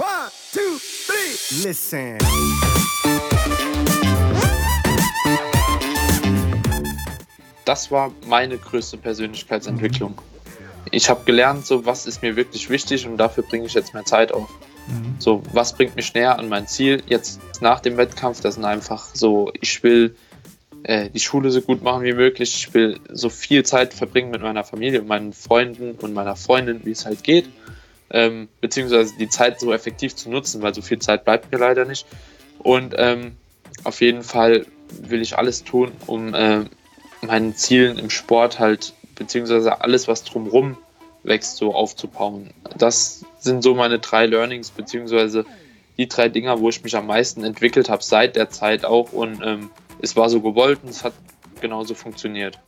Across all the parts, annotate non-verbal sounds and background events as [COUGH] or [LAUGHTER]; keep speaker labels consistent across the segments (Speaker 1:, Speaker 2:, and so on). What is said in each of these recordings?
Speaker 1: One, two, three. Listen.
Speaker 2: Das war meine größte Persönlichkeitsentwicklung. Ich habe gelernt, so was ist mir wirklich wichtig und dafür bringe ich jetzt mehr Zeit auf. Mhm. So, was bringt mich näher an mein Ziel jetzt nach dem Wettkampf? Das sind einfach so, ich will äh, die Schule so gut machen wie möglich. Ich will so viel Zeit verbringen mit meiner Familie und meinen Freunden und meiner Freundin, wie es halt geht. Ähm, beziehungsweise die Zeit so effektiv zu nutzen, weil so viel Zeit bleibt mir leider nicht. Und ähm, auf jeden Fall will ich alles tun, um äh, meinen Zielen im Sport halt, beziehungsweise alles, was drumrum wächst, so aufzubauen. Das sind so meine drei Learnings, beziehungsweise die drei Dinger, wo ich mich am meisten entwickelt habe seit der Zeit auch. Und ähm, es war so gewollt und es hat genauso funktioniert.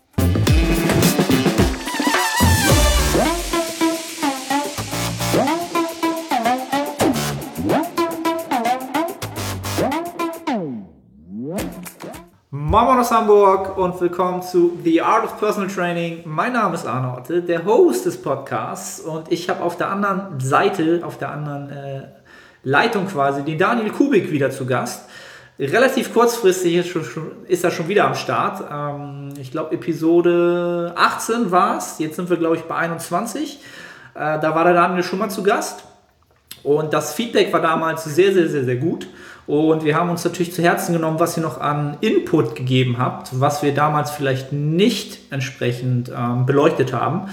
Speaker 3: Moin aus Hamburg und willkommen zu The Art of Personal Training. Mein Name ist Arne Otte, der Host des Podcasts und ich habe auf der anderen Seite, auf der anderen äh, Leitung quasi, den Daniel Kubik wieder zu Gast. Relativ kurzfristig ist, schon, ist er schon wieder am Start. Ähm, ich glaube, Episode 18 war es. Jetzt sind wir, glaube ich, bei 21. Äh, da war der Daniel schon mal zu Gast. Und das Feedback war damals sehr, sehr, sehr, sehr gut. Und wir haben uns natürlich zu Herzen genommen, was ihr noch an Input gegeben habt, was wir damals vielleicht nicht entsprechend ähm, beleuchtet haben.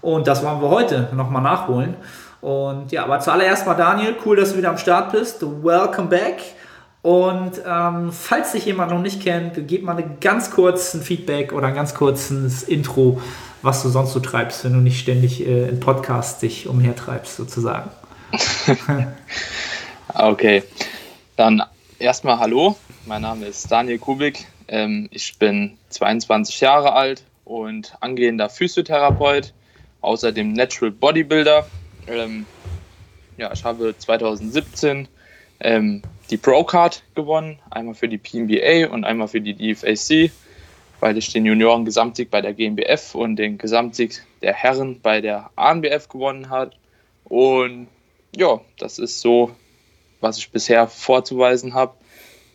Speaker 3: Und das wollen wir heute nochmal nachholen. Und ja, aber zuallererst mal Daniel, cool, dass du wieder am Start bist. Welcome back. Und ähm, falls sich jemand noch nicht kennt, gib mal einen ganz kurzen Feedback oder ein ganz kurzes Intro, was du sonst so treibst, wenn du nicht ständig äh, in Podcasts dich umhertreibst, sozusagen. [LAUGHS]
Speaker 2: okay. Dann erstmal Hallo, mein Name ist Daniel Kubik. Ähm, ich bin 22 Jahre alt und angehender Physiotherapeut, außerdem Natural Bodybuilder. Ähm, ja, ich habe 2017 ähm, die Pro-Card gewonnen, einmal für die PNBA und einmal für die DFAC, weil ich den Junioren-Gesamtsieg bei der GmbF und den Gesamtsieg der Herren bei der ANBF gewonnen habe. Und ja, das ist so was ich bisher vorzuweisen habe.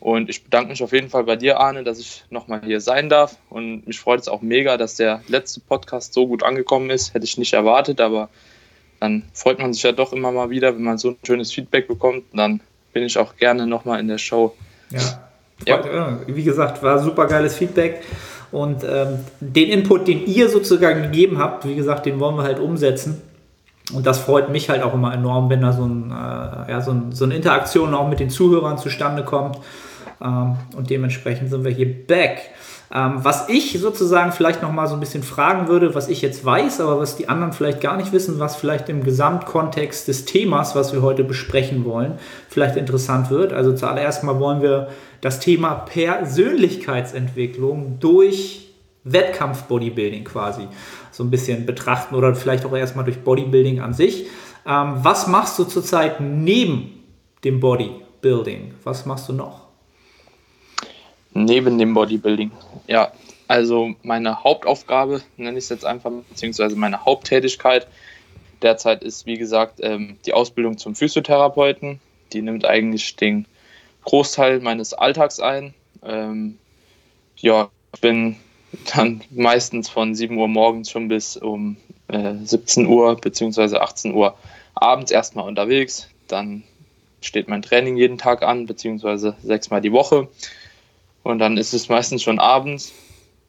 Speaker 2: Und ich bedanke mich auf jeden Fall bei dir, Arne, dass ich nochmal hier sein darf. Und mich freut es auch mega, dass der letzte Podcast so gut angekommen ist. Hätte ich nicht erwartet, aber dann freut man sich ja doch immer mal wieder, wenn man so ein schönes Feedback bekommt. Und dann bin ich auch gerne nochmal in der Show.
Speaker 3: Ja. ja. Wie gesagt, war super geiles Feedback. Und ähm, den Input, den ihr sozusagen gegeben habt, wie gesagt, den wollen wir halt umsetzen. Und das freut mich halt auch immer enorm, wenn da so, ein, äh, ja, so, ein, so eine Interaktion auch mit den Zuhörern zustande kommt. Ähm, und dementsprechend sind wir hier back. Ähm, was ich sozusagen vielleicht nochmal so ein bisschen fragen würde, was ich jetzt weiß, aber was die anderen vielleicht gar nicht wissen, was vielleicht im Gesamtkontext des Themas, was wir heute besprechen wollen, vielleicht interessant wird. Also zuallererst mal wollen wir das Thema Persönlichkeitsentwicklung durch Wettkampf-Bodybuilding quasi so ein bisschen betrachten oder vielleicht auch erstmal durch Bodybuilding an sich. Ähm, was machst du zurzeit neben dem Bodybuilding? Was machst du noch?
Speaker 2: Neben dem Bodybuilding, ja. Also meine Hauptaufgabe, nenne ich es jetzt einfach, beziehungsweise meine Haupttätigkeit derzeit ist, wie gesagt, ähm, die Ausbildung zum Physiotherapeuten. Die nimmt eigentlich den Großteil meines Alltags ein. Ähm, ja, ich bin dann meistens von 7 Uhr morgens schon bis um äh, 17 Uhr bzw. 18 Uhr abends erstmal unterwegs. Dann steht mein Training jeden Tag an, beziehungsweise sechsmal die Woche. Und dann ist es meistens schon abends,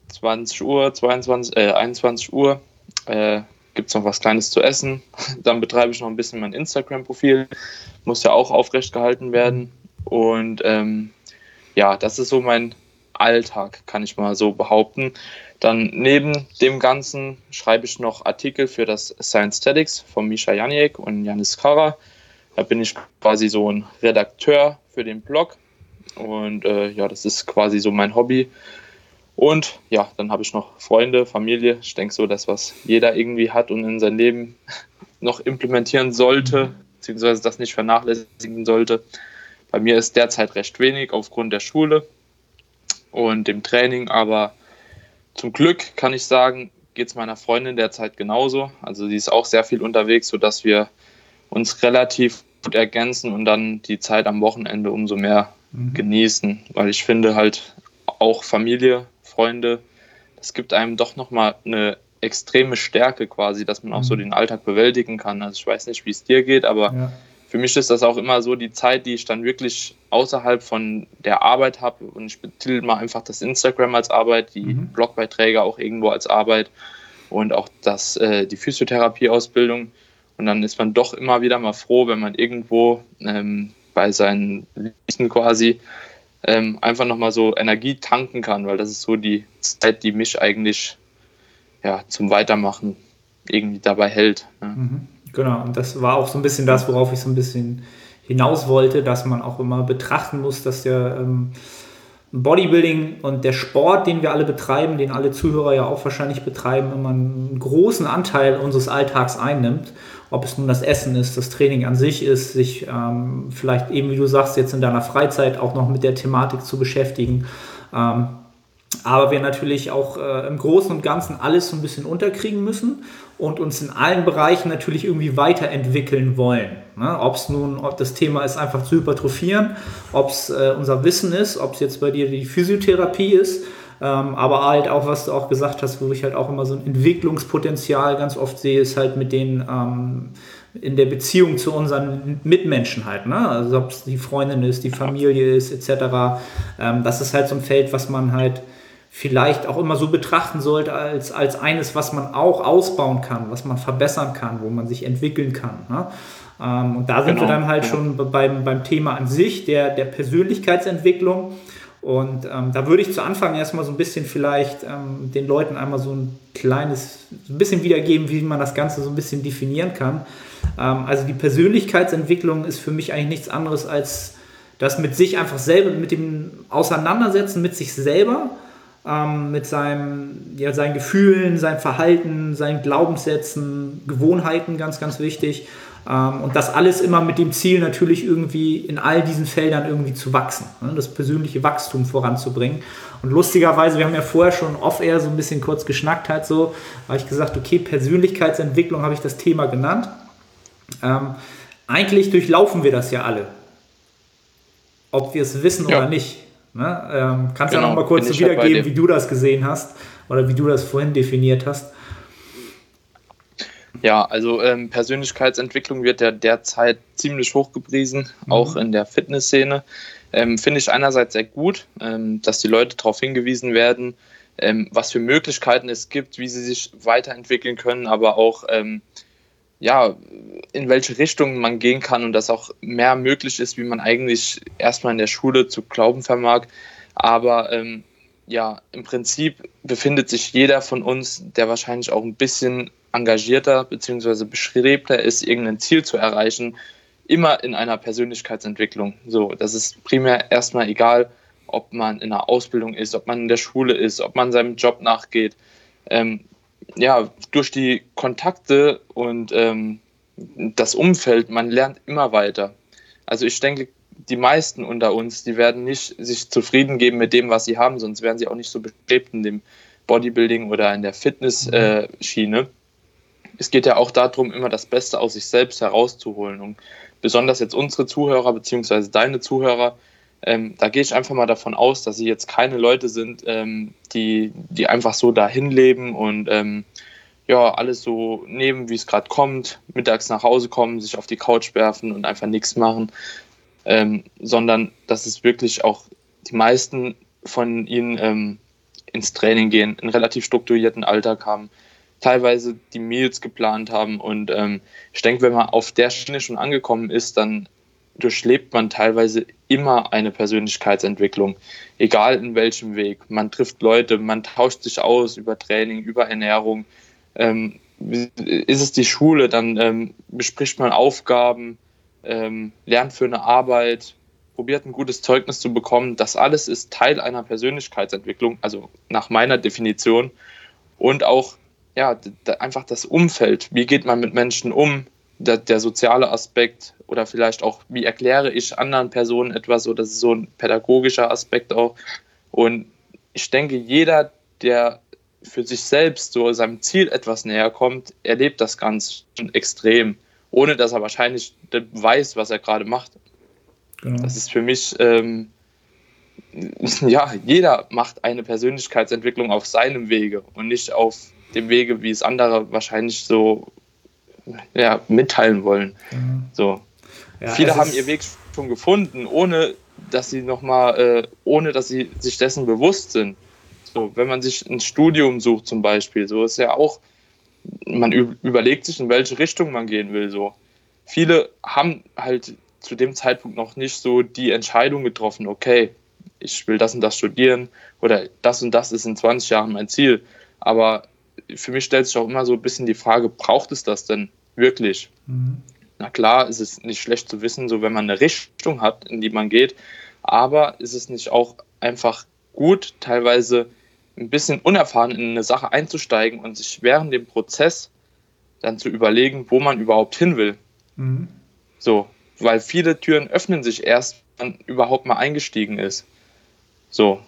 Speaker 2: 20 Uhr, 22, äh, 21 Uhr. Äh, Gibt es noch was Kleines zu essen. [LAUGHS] Dann betreibe ich noch ein bisschen mein Instagram-Profil. Muss ja auch aufrecht gehalten werden. Und ähm, ja, das ist so mein Alltag, kann ich mal so behaupten. Dann neben dem Ganzen schreibe ich noch Artikel für das Science Statics von Misha Janiek und Janis Kara. Da bin ich quasi so ein Redakteur für den Blog. Und äh, ja, das ist quasi so mein Hobby. Und ja, dann habe ich noch Freunde, Familie. Ich denke so, das, was jeder irgendwie hat und in sein Leben [LAUGHS] noch implementieren sollte, beziehungsweise das nicht vernachlässigen sollte. Bei mir ist derzeit recht wenig aufgrund der Schule und dem Training. Aber zum Glück kann ich sagen, geht es meiner Freundin derzeit genauso. Also sie ist auch sehr viel unterwegs, sodass wir uns relativ gut ergänzen und dann die Zeit am Wochenende umso mehr mhm. genießen, weil ich finde halt auch Familie, Freunde, das gibt einem doch nochmal eine extreme Stärke quasi, dass man auch mhm. so den Alltag bewältigen kann. Also ich weiß nicht, wie es dir geht, aber ja. Für mich ist das auch immer so die Zeit, die ich dann wirklich außerhalb von der Arbeit habe und ich betitel mal einfach das Instagram als Arbeit, die mhm. Blogbeiträge auch irgendwo als Arbeit und auch das, äh, die Physiotherapieausbildung. Und dann ist man doch immer wieder mal froh, wenn man irgendwo ähm, bei seinen Lichten quasi ähm, einfach nochmal so Energie tanken kann, weil das ist so die Zeit, die mich eigentlich ja, zum Weitermachen irgendwie dabei hält. Ne?
Speaker 3: Mhm. Genau, und das war auch so ein bisschen das, worauf ich so ein bisschen hinaus wollte, dass man auch immer betrachten muss, dass der ähm, Bodybuilding und der Sport, den wir alle betreiben, den alle Zuhörer ja auch wahrscheinlich betreiben, immer einen großen Anteil unseres Alltags einnimmt. Ob es nun das Essen ist, das Training an sich ist, sich ähm, vielleicht eben, wie du sagst, jetzt in deiner Freizeit auch noch mit der Thematik zu beschäftigen. Ähm, aber wir natürlich auch äh, im Großen und Ganzen alles so ein bisschen unterkriegen müssen und uns in allen Bereichen natürlich irgendwie weiterentwickeln wollen. Ne? Ob es nun, ob das Thema ist, einfach zu hypertrophieren, ob es äh, unser Wissen ist, ob es jetzt bei dir die Physiotherapie ist, ähm, aber halt auch, was du auch gesagt hast, wo ich halt auch immer so ein Entwicklungspotenzial ganz oft sehe, ist halt mit den ähm, in der Beziehung zu unseren Mitmenschen halt, ne? Also ob es die Freundin ist, die Familie ist, etc. Ähm, das ist halt so ein Feld, was man halt vielleicht auch immer so betrachten sollte als, als eines, was man auch ausbauen kann, was man verbessern kann, wo man sich entwickeln kann. Ne? Ähm, und da sind genau. wir dann halt ja. schon beim, beim Thema an sich, der, der Persönlichkeitsentwicklung. Und ähm, da würde ich zu Anfang erstmal so ein bisschen vielleicht ähm, den Leuten einmal so ein kleines, so ein bisschen wiedergeben, wie man das Ganze so ein bisschen definieren kann. Ähm, also die Persönlichkeitsentwicklung ist für mich eigentlich nichts anderes als das mit sich einfach selber, mit dem Auseinandersetzen mit sich selber ähm, mit seinem, ja, seinen Gefühlen, seinem Verhalten, seinen Glaubenssätzen, Gewohnheiten, ganz, ganz wichtig. Ähm, und das alles immer mit dem Ziel natürlich irgendwie in all diesen Feldern irgendwie zu wachsen, ne? das persönliche Wachstum voranzubringen. Und lustigerweise, wir haben ja vorher schon off-air so ein bisschen kurz geschnackt, halt so, habe ich gesagt, okay, Persönlichkeitsentwicklung habe ich das Thema genannt. Ähm, eigentlich durchlaufen wir das ja alle. Ob wir es wissen ja. oder nicht. Ne? Ähm, kannst du genau, ja noch mal kurz so wiedergeben, wie du das gesehen hast oder wie du das vorhin definiert hast?
Speaker 2: Ja, also ähm, Persönlichkeitsentwicklung wird ja derzeit ziemlich hochgepriesen, mhm. auch in der Fitnessszene. Ähm, Finde ich einerseits sehr gut, ähm, dass die Leute darauf hingewiesen werden, ähm, was für Möglichkeiten es gibt, wie sie sich weiterentwickeln können, aber auch ähm, ja, in welche Richtung man gehen kann und dass auch mehr möglich ist, wie man eigentlich erstmal in der Schule zu glauben vermag. Aber ähm, ja, im Prinzip befindet sich jeder von uns, der wahrscheinlich auch ein bisschen engagierter bzw. bestrebter ist, irgendein Ziel zu erreichen, immer in einer Persönlichkeitsentwicklung. So, das ist primär erstmal egal, ob man in einer Ausbildung ist, ob man in der Schule ist, ob man seinem Job nachgeht. Ähm, ja, durch die Kontakte und ähm, das Umfeld, man lernt immer weiter. Also ich denke, die meisten unter uns, die werden nicht sich zufrieden geben mit dem, was sie haben, sonst wären sie auch nicht so bestrebt in dem Bodybuilding oder in der Fitness-Schiene. Äh, es geht ja auch darum, immer das Beste aus sich selbst herauszuholen. Und besonders jetzt unsere Zuhörer beziehungsweise deine Zuhörer, ähm, da gehe ich einfach mal davon aus, dass sie jetzt keine Leute sind, ähm, die, die einfach so dahin leben und ähm, ja, alles so nehmen, wie es gerade kommt, mittags nach Hause kommen, sich auf die Couch werfen und einfach nichts machen, ähm, sondern dass es wirklich auch die meisten von ihnen ähm, ins Training gehen, einen relativ strukturierten Alltag haben, teilweise die Meals geplant haben und ähm, ich denke, wenn man auf der Schiene schon angekommen ist, dann durchlebt man teilweise immer eine Persönlichkeitsentwicklung, egal in welchem Weg. Man trifft Leute, man tauscht sich aus über Training, über Ernährung. Ähm, ist es die Schule, dann ähm, bespricht man Aufgaben, ähm, lernt für eine Arbeit, probiert ein gutes Zeugnis zu bekommen. Das alles ist Teil einer Persönlichkeitsentwicklung, also nach meiner Definition. Und auch ja, einfach das Umfeld. Wie geht man mit Menschen um? Der, der, soziale Aspekt oder vielleicht auch, wie erkläre ich anderen Personen etwas, so das ist so ein pädagogischer Aspekt auch. Und ich denke, jeder, der für sich selbst so seinem Ziel etwas näher kommt, erlebt das ganz extrem. ohne dass er wahrscheinlich weiß, was er gerade macht. Genau. Das ist für mich, ähm, [LAUGHS] ja, jeder macht eine Persönlichkeitsentwicklung auf seinem Wege und nicht auf dem Wege, wie es andere wahrscheinlich so ja, mitteilen wollen. Mhm. So. Ja, Viele haben ihr Weg schon gefunden, ohne dass sie noch mal, äh, ohne dass sie sich dessen bewusst sind. So, wenn man sich ein Studium sucht zum Beispiel, so ist ja auch, man überlegt sich, in welche Richtung man gehen will. So. Viele haben halt zu dem Zeitpunkt noch nicht so die Entscheidung getroffen, okay, ich will das und das studieren oder das und das ist in 20 Jahren mein Ziel. Aber für mich stellt sich auch immer so ein bisschen die Frage, braucht es das denn wirklich? Mhm. Na klar, ist es nicht schlecht zu wissen, so wenn man eine Richtung hat, in die man geht, aber ist es nicht auch einfach gut, teilweise ein bisschen unerfahren in eine Sache einzusteigen und sich während dem Prozess dann zu überlegen, wo man überhaupt hin will. Mhm. So, weil viele Türen öffnen sich erst, wenn man überhaupt mal eingestiegen ist. So.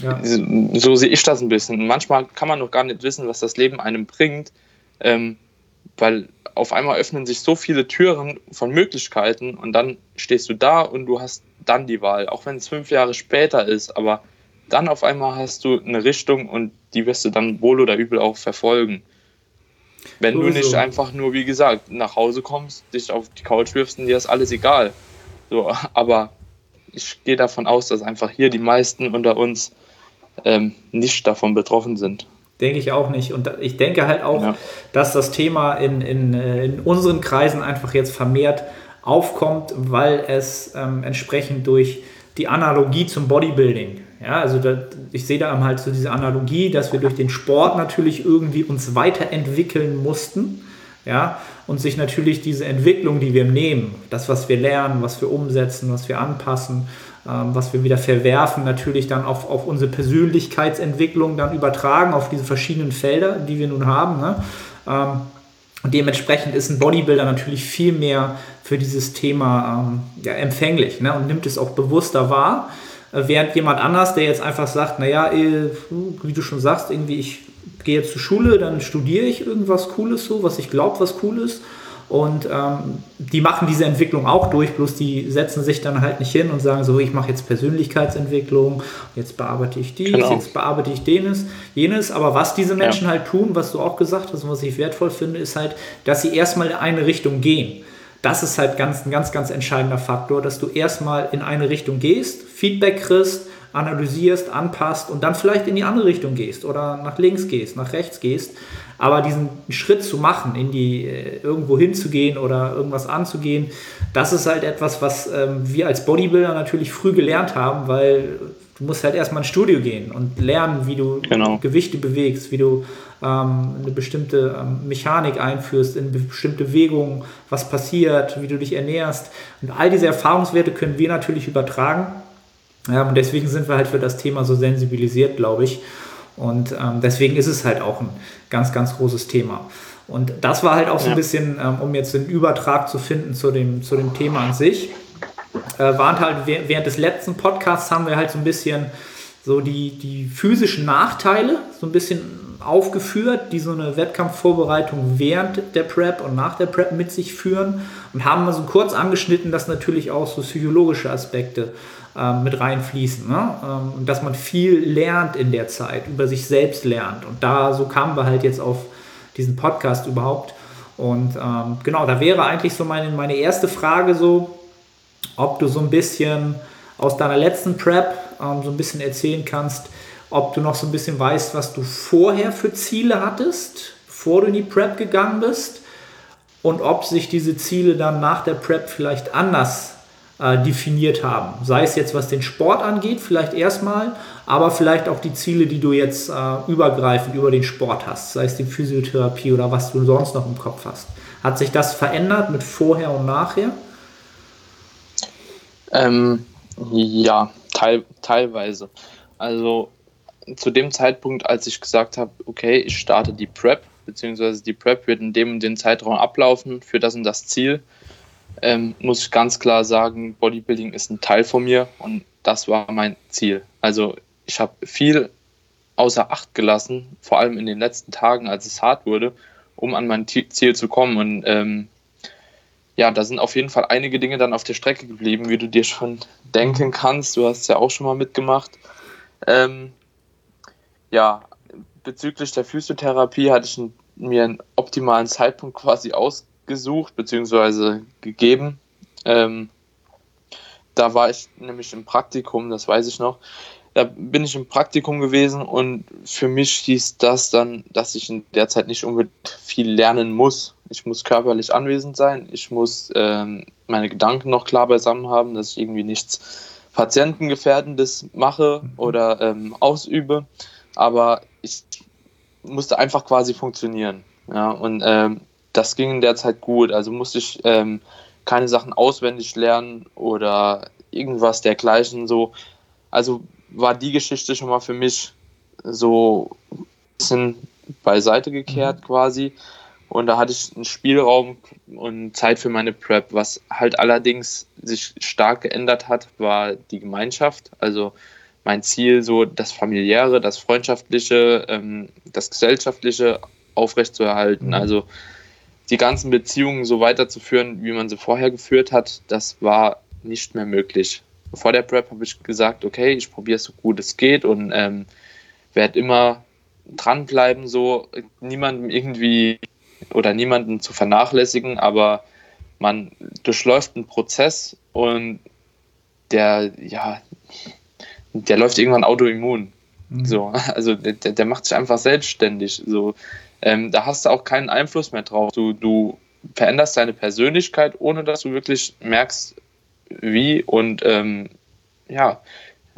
Speaker 2: Ja. So sehe ich das ein bisschen. Manchmal kann man noch gar nicht wissen, was das Leben einem bringt, ähm, weil auf einmal öffnen sich so viele Türen von Möglichkeiten und dann stehst du da und du hast dann die Wahl, auch wenn es fünf Jahre später ist, aber dann auf einmal hast du eine Richtung und die wirst du dann wohl oder übel auch verfolgen. Wenn Sowieso. du nicht einfach nur, wie gesagt, nach Hause kommst, dich auf die Couch wirfst und dir ist alles egal. So, [LAUGHS] aber ich gehe davon aus, dass einfach hier die meisten unter uns ähm, nicht davon betroffen sind.
Speaker 3: Denke ich auch nicht. Und ich denke halt auch, ja. dass das Thema in, in, äh, in unseren Kreisen einfach jetzt vermehrt aufkommt, weil es ähm, entsprechend durch die Analogie zum Bodybuilding. Ja, also da, ich sehe da halt so diese Analogie, dass wir durch den Sport natürlich irgendwie uns weiterentwickeln mussten. Ja, und sich natürlich diese Entwicklung, die wir nehmen, das, was wir lernen, was wir umsetzen, was wir anpassen, was wir wieder verwerfen, natürlich dann auf, auf unsere Persönlichkeitsentwicklung dann übertragen, auf diese verschiedenen Felder, die wir nun haben. Ne? Ähm, und dementsprechend ist ein Bodybuilder natürlich viel mehr für dieses Thema ähm, ja, empfänglich ne? und nimmt es auch bewusster wahr. Äh, während jemand anders, der jetzt einfach sagt, naja, äh, wie du schon sagst, irgendwie ich gehe zur Schule, dann studiere ich irgendwas Cooles so, was ich glaube, was cool ist. Und ähm, die machen diese Entwicklung auch durch, bloß die setzen sich dann halt nicht hin und sagen so, ich mache jetzt Persönlichkeitsentwicklung, jetzt bearbeite ich dies, genau. jetzt bearbeite ich jenes, jenes. Aber was diese Menschen ja. halt tun, was du auch gesagt hast und was ich wertvoll finde, ist halt, dass sie erstmal in eine Richtung gehen. Das ist halt ganz, ein ganz, ganz entscheidender Faktor, dass du erstmal in eine Richtung gehst, Feedback kriegst, analysierst, anpasst und dann vielleicht in die andere Richtung gehst oder nach links gehst, nach rechts gehst. Aber diesen Schritt zu machen, in die äh, irgendwo hinzugehen oder irgendwas anzugehen, das ist halt etwas, was ähm, wir als Bodybuilder natürlich früh gelernt haben, weil du musst halt erstmal ins Studio gehen und lernen, wie du genau. Gewichte bewegst, wie du ähm, eine bestimmte ähm, Mechanik einführst, in bestimmte Bewegungen, was passiert, wie du dich ernährst. Und all diese Erfahrungswerte können wir natürlich übertragen ja, und deswegen sind wir halt für das Thema so sensibilisiert, glaube ich. Und ähm, deswegen ist es halt auch ein ganz, ganz großes Thema. Und das war halt auch so ein bisschen, ähm, um jetzt den Übertrag zu finden zu dem, zu dem Thema an sich. Äh, waren halt während des letzten Podcasts haben wir halt so ein bisschen so die, die physischen Nachteile so ein bisschen aufgeführt, die so eine Wettkampfvorbereitung während der Prep und nach der Prep mit sich führen und haben mal so kurz angeschnitten, dass natürlich auch so psychologische Aspekte ähm, mit reinfließen. Ne? Ähm, dass man viel lernt in der Zeit, über sich selbst lernt. Und da, so kamen wir halt jetzt auf diesen Podcast überhaupt. Und ähm, genau, da wäre eigentlich so meine, meine erste Frage so, ob du so ein bisschen aus deiner letzten Prep ähm, so ein bisschen erzählen kannst, ob du noch so ein bisschen weißt, was du vorher für Ziele hattest, bevor du in die Prep gegangen bist und ob sich diese Ziele dann nach der Prep vielleicht anders äh, definiert haben. Sei es jetzt, was den Sport angeht, vielleicht erstmal, aber vielleicht auch die Ziele, die du jetzt äh, übergreifend über den Sport hast, sei es die Physiotherapie oder was du sonst noch im Kopf hast. Hat sich das verändert mit vorher und nachher?
Speaker 2: Ähm, ja, teil, teilweise. Also zu dem Zeitpunkt, als ich gesagt habe, okay, ich starte die Prep, beziehungsweise die Prep wird in dem und dem Zeitraum ablaufen für das und das Ziel, ähm, muss ich ganz klar sagen, Bodybuilding ist ein Teil von mir und das war mein Ziel. Also ich habe viel außer Acht gelassen, vor allem in den letzten Tagen, als es hart wurde, um an mein Ziel zu kommen. Und ähm, ja, da sind auf jeden Fall einige Dinge dann auf der Strecke geblieben, wie du dir schon denken kannst. Du hast ja auch schon mal mitgemacht. Ähm, ja, bezüglich der Physiotherapie hatte ich mir einen optimalen Zeitpunkt quasi ausgesucht bzw. gegeben. Ähm, da war ich nämlich im Praktikum, das weiß ich noch. Da bin ich im Praktikum gewesen und für mich hieß das dann, dass ich in der Zeit nicht unbedingt viel lernen muss. Ich muss körperlich anwesend sein, ich muss ähm, meine Gedanken noch klar beisammen haben, dass ich irgendwie nichts Patientengefährdendes mache mhm. oder ähm, ausübe, aber ich musste einfach quasi funktionieren. Ja, und ähm, das ging in der Zeit gut. Also musste ich ähm, keine Sachen auswendig lernen oder irgendwas dergleichen. So, also war die Geschichte schon mal für mich so ein bisschen beiseite gekehrt mhm. quasi. Und da hatte ich einen Spielraum und Zeit für meine Prep. Was halt allerdings sich stark geändert hat, war die Gemeinschaft. Also mein Ziel, so das familiäre, das freundschaftliche, ähm, das gesellschaftliche aufrechtzuerhalten. Mhm. Also die ganzen Beziehungen so weiterzuführen, wie man sie vorher geführt hat, das war nicht mehr möglich. Vor der Prep habe ich gesagt, okay, ich probiere es so gut es geht und ähm, werde immer dranbleiben, so niemandem irgendwie oder niemanden zu vernachlässigen, aber man durchläuft einen Prozess und der, ja, der läuft irgendwann autoimmun. Mhm. So, [LAUGHS] also der, der macht sich einfach selbstständig. So, ähm, da hast du auch keinen Einfluss mehr drauf. Du, du veränderst deine Persönlichkeit, ohne dass du wirklich merkst, wie. Und ähm, ja,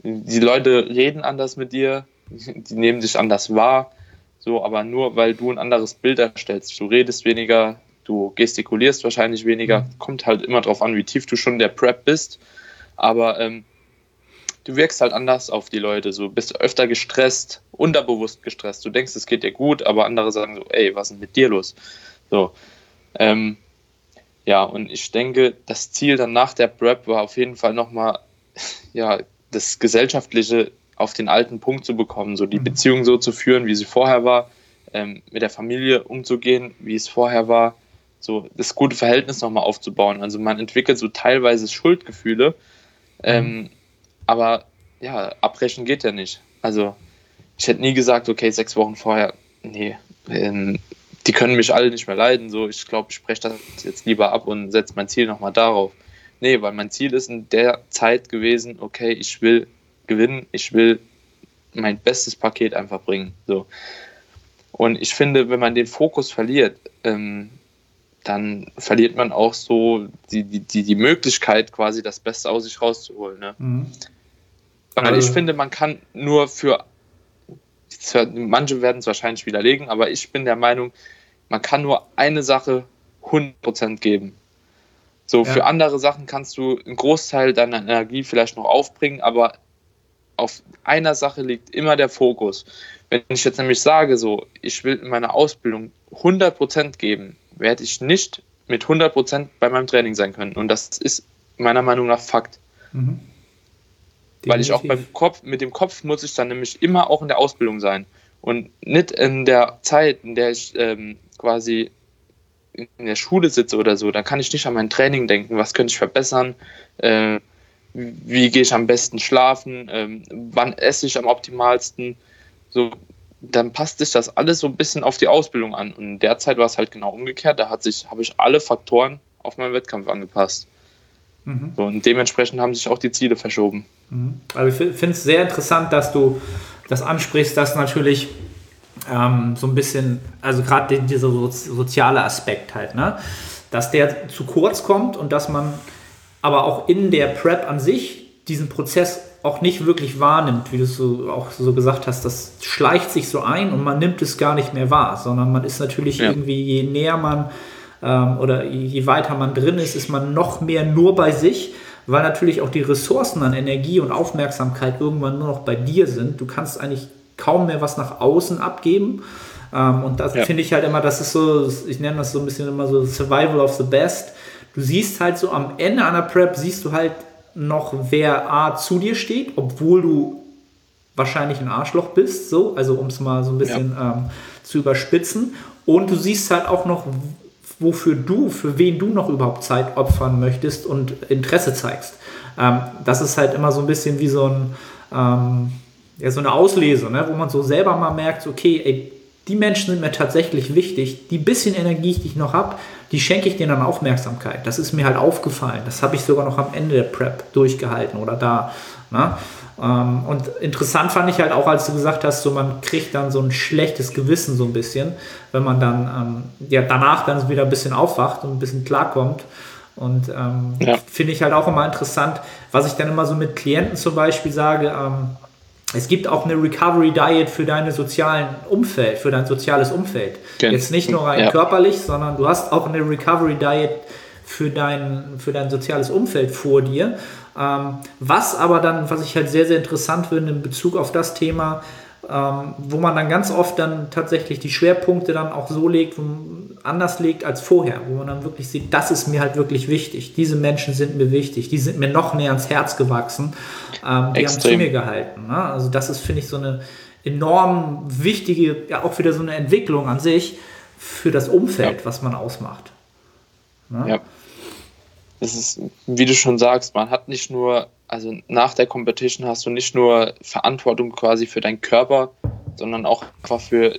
Speaker 2: die Leute reden anders mit dir, [LAUGHS] die nehmen dich anders wahr. So, aber nur weil du ein anderes Bild erstellst. Du redest weniger, du gestikulierst wahrscheinlich weniger. Kommt halt immer darauf an, wie tief du schon der Prep bist. Aber ähm, du wirkst halt anders auf die Leute. So bist öfter gestresst, unterbewusst gestresst. Du denkst, es geht dir gut, aber andere sagen so, ey, was ist denn mit dir los? So. Ähm, ja, und ich denke, das Ziel dann nach der Prep war auf jeden Fall nochmal, [LAUGHS] ja, das Gesellschaftliche auf den alten Punkt zu bekommen, so die mhm. Beziehung so zu führen, wie sie vorher war, ähm, mit der Familie umzugehen, wie es vorher war, so das gute Verhältnis nochmal aufzubauen. Also man entwickelt so teilweise Schuldgefühle, ähm, mhm. Aber ja, abbrechen geht ja nicht. Also ich hätte nie gesagt, okay, sechs Wochen vorher, nee, ähm, die können mich alle nicht mehr leiden, so ich glaube, ich spreche das jetzt lieber ab und setze mein Ziel nochmal darauf. Nee, weil mein Ziel ist in der Zeit gewesen, okay, ich will gewinnen, ich will mein bestes Paket einfach bringen. So. Und ich finde, wenn man den Fokus verliert, ähm, dann verliert man auch so die, die, die Möglichkeit, quasi das Beste aus sich rauszuholen. Ne? Mhm. Weil also. ich finde, man kann nur für, manche werden es wahrscheinlich widerlegen, aber ich bin der Meinung, man kann nur eine Sache 100% geben. So, ja. für andere Sachen kannst du einen Großteil deiner Energie vielleicht noch aufbringen, aber auf einer Sache liegt immer der Fokus. Wenn ich jetzt nämlich sage, so, ich will in meiner Ausbildung 100% geben, werde ich nicht mit 100% bei meinem Training sein können. Und das ist meiner Meinung nach Fakt. Mhm. Weil ich auch beim Kopf, mit dem Kopf muss ich dann nämlich immer auch in der Ausbildung sein. Und nicht in der Zeit, in der ich ähm, quasi in der Schule sitze oder so, da kann ich nicht an mein Training denken, was könnte ich verbessern, äh, wie gehe ich am besten schlafen, ähm, wann esse ich am optimalsten. So, dann passt sich das alles so ein bisschen auf die Ausbildung an. Und derzeit war es halt genau umgekehrt. Da hat sich, habe ich alle Faktoren auf meinen Wettkampf angepasst. Mhm. So, und dementsprechend haben sich auch die Ziele verschoben.
Speaker 3: Mhm. Also ich finde es sehr interessant, dass du das ansprichst, dass natürlich ähm, so ein bisschen, also gerade dieser so, soziale Aspekt halt, ne? dass der zu kurz kommt und dass man aber auch in der Prep an sich diesen Prozess auch nicht wirklich wahrnimmt, wie du so auch so gesagt hast, das schleicht sich so ein und man nimmt es gar nicht mehr wahr, sondern man ist natürlich ja. irgendwie, je näher man ähm, oder je weiter man drin ist, ist man noch mehr nur bei sich, weil natürlich auch die Ressourcen an Energie und Aufmerksamkeit irgendwann nur noch bei dir sind. Du kannst eigentlich kaum mehr was nach außen abgeben. Ähm, und das ja. finde ich halt immer, das ist so, ich nenne das so ein bisschen immer so Survival of the Best du siehst halt so am Ende einer Prep, siehst du halt noch, wer A zu dir steht, obwohl du wahrscheinlich ein Arschloch bist, so, also um es mal so ein bisschen ja. ähm, zu überspitzen. Und du siehst halt auch noch, wofür du, für wen du noch überhaupt Zeit opfern möchtest und Interesse zeigst. Ähm, das ist halt immer so ein bisschen wie so ein, ähm, ja, so eine Auslese, ne? wo man so selber mal merkt, okay, ey, die Menschen sind mir tatsächlich wichtig, die bisschen Energie, die ich noch habe, die schenke ich denen dann Aufmerksamkeit. Das ist mir halt aufgefallen. Das habe ich sogar noch am Ende der Prep durchgehalten oder da. Ne? Ähm, und interessant fand ich halt auch, als du gesagt hast, so man kriegt dann so ein schlechtes Gewissen so ein bisschen, wenn man dann ähm, ja, danach dann wieder ein bisschen aufwacht und ein bisschen klarkommt. Und ähm, ja. finde ich halt auch immer interessant, was ich dann immer so mit Klienten zum Beispiel sage, ähm, es gibt auch eine Recovery Diet für dein sozialen Umfeld, für dein soziales Umfeld. Gen Jetzt nicht nur rein ja. körperlich, sondern du hast auch eine Recovery Diet für dein, für dein soziales Umfeld vor dir. Ähm, was aber dann, was ich halt sehr, sehr interessant finde in Bezug auf das Thema, ähm, wo man dann ganz oft dann tatsächlich die Schwerpunkte dann auch so legt, anders legt als vorher, wo man dann wirklich sieht, das ist mir halt wirklich wichtig. Diese Menschen sind mir wichtig, die sind mir noch näher ans Herz gewachsen, ähm, die Extrem. haben zu mir gehalten. Ne? Also das ist, finde ich, so eine enorm wichtige, ja auch wieder so eine Entwicklung an sich für das Umfeld, ja. was man ausmacht.
Speaker 2: Ne? Ja. Das ist, wie du schon sagst, man hat nicht nur also nach der Competition hast du nicht nur Verantwortung quasi für deinen Körper, sondern auch einfach für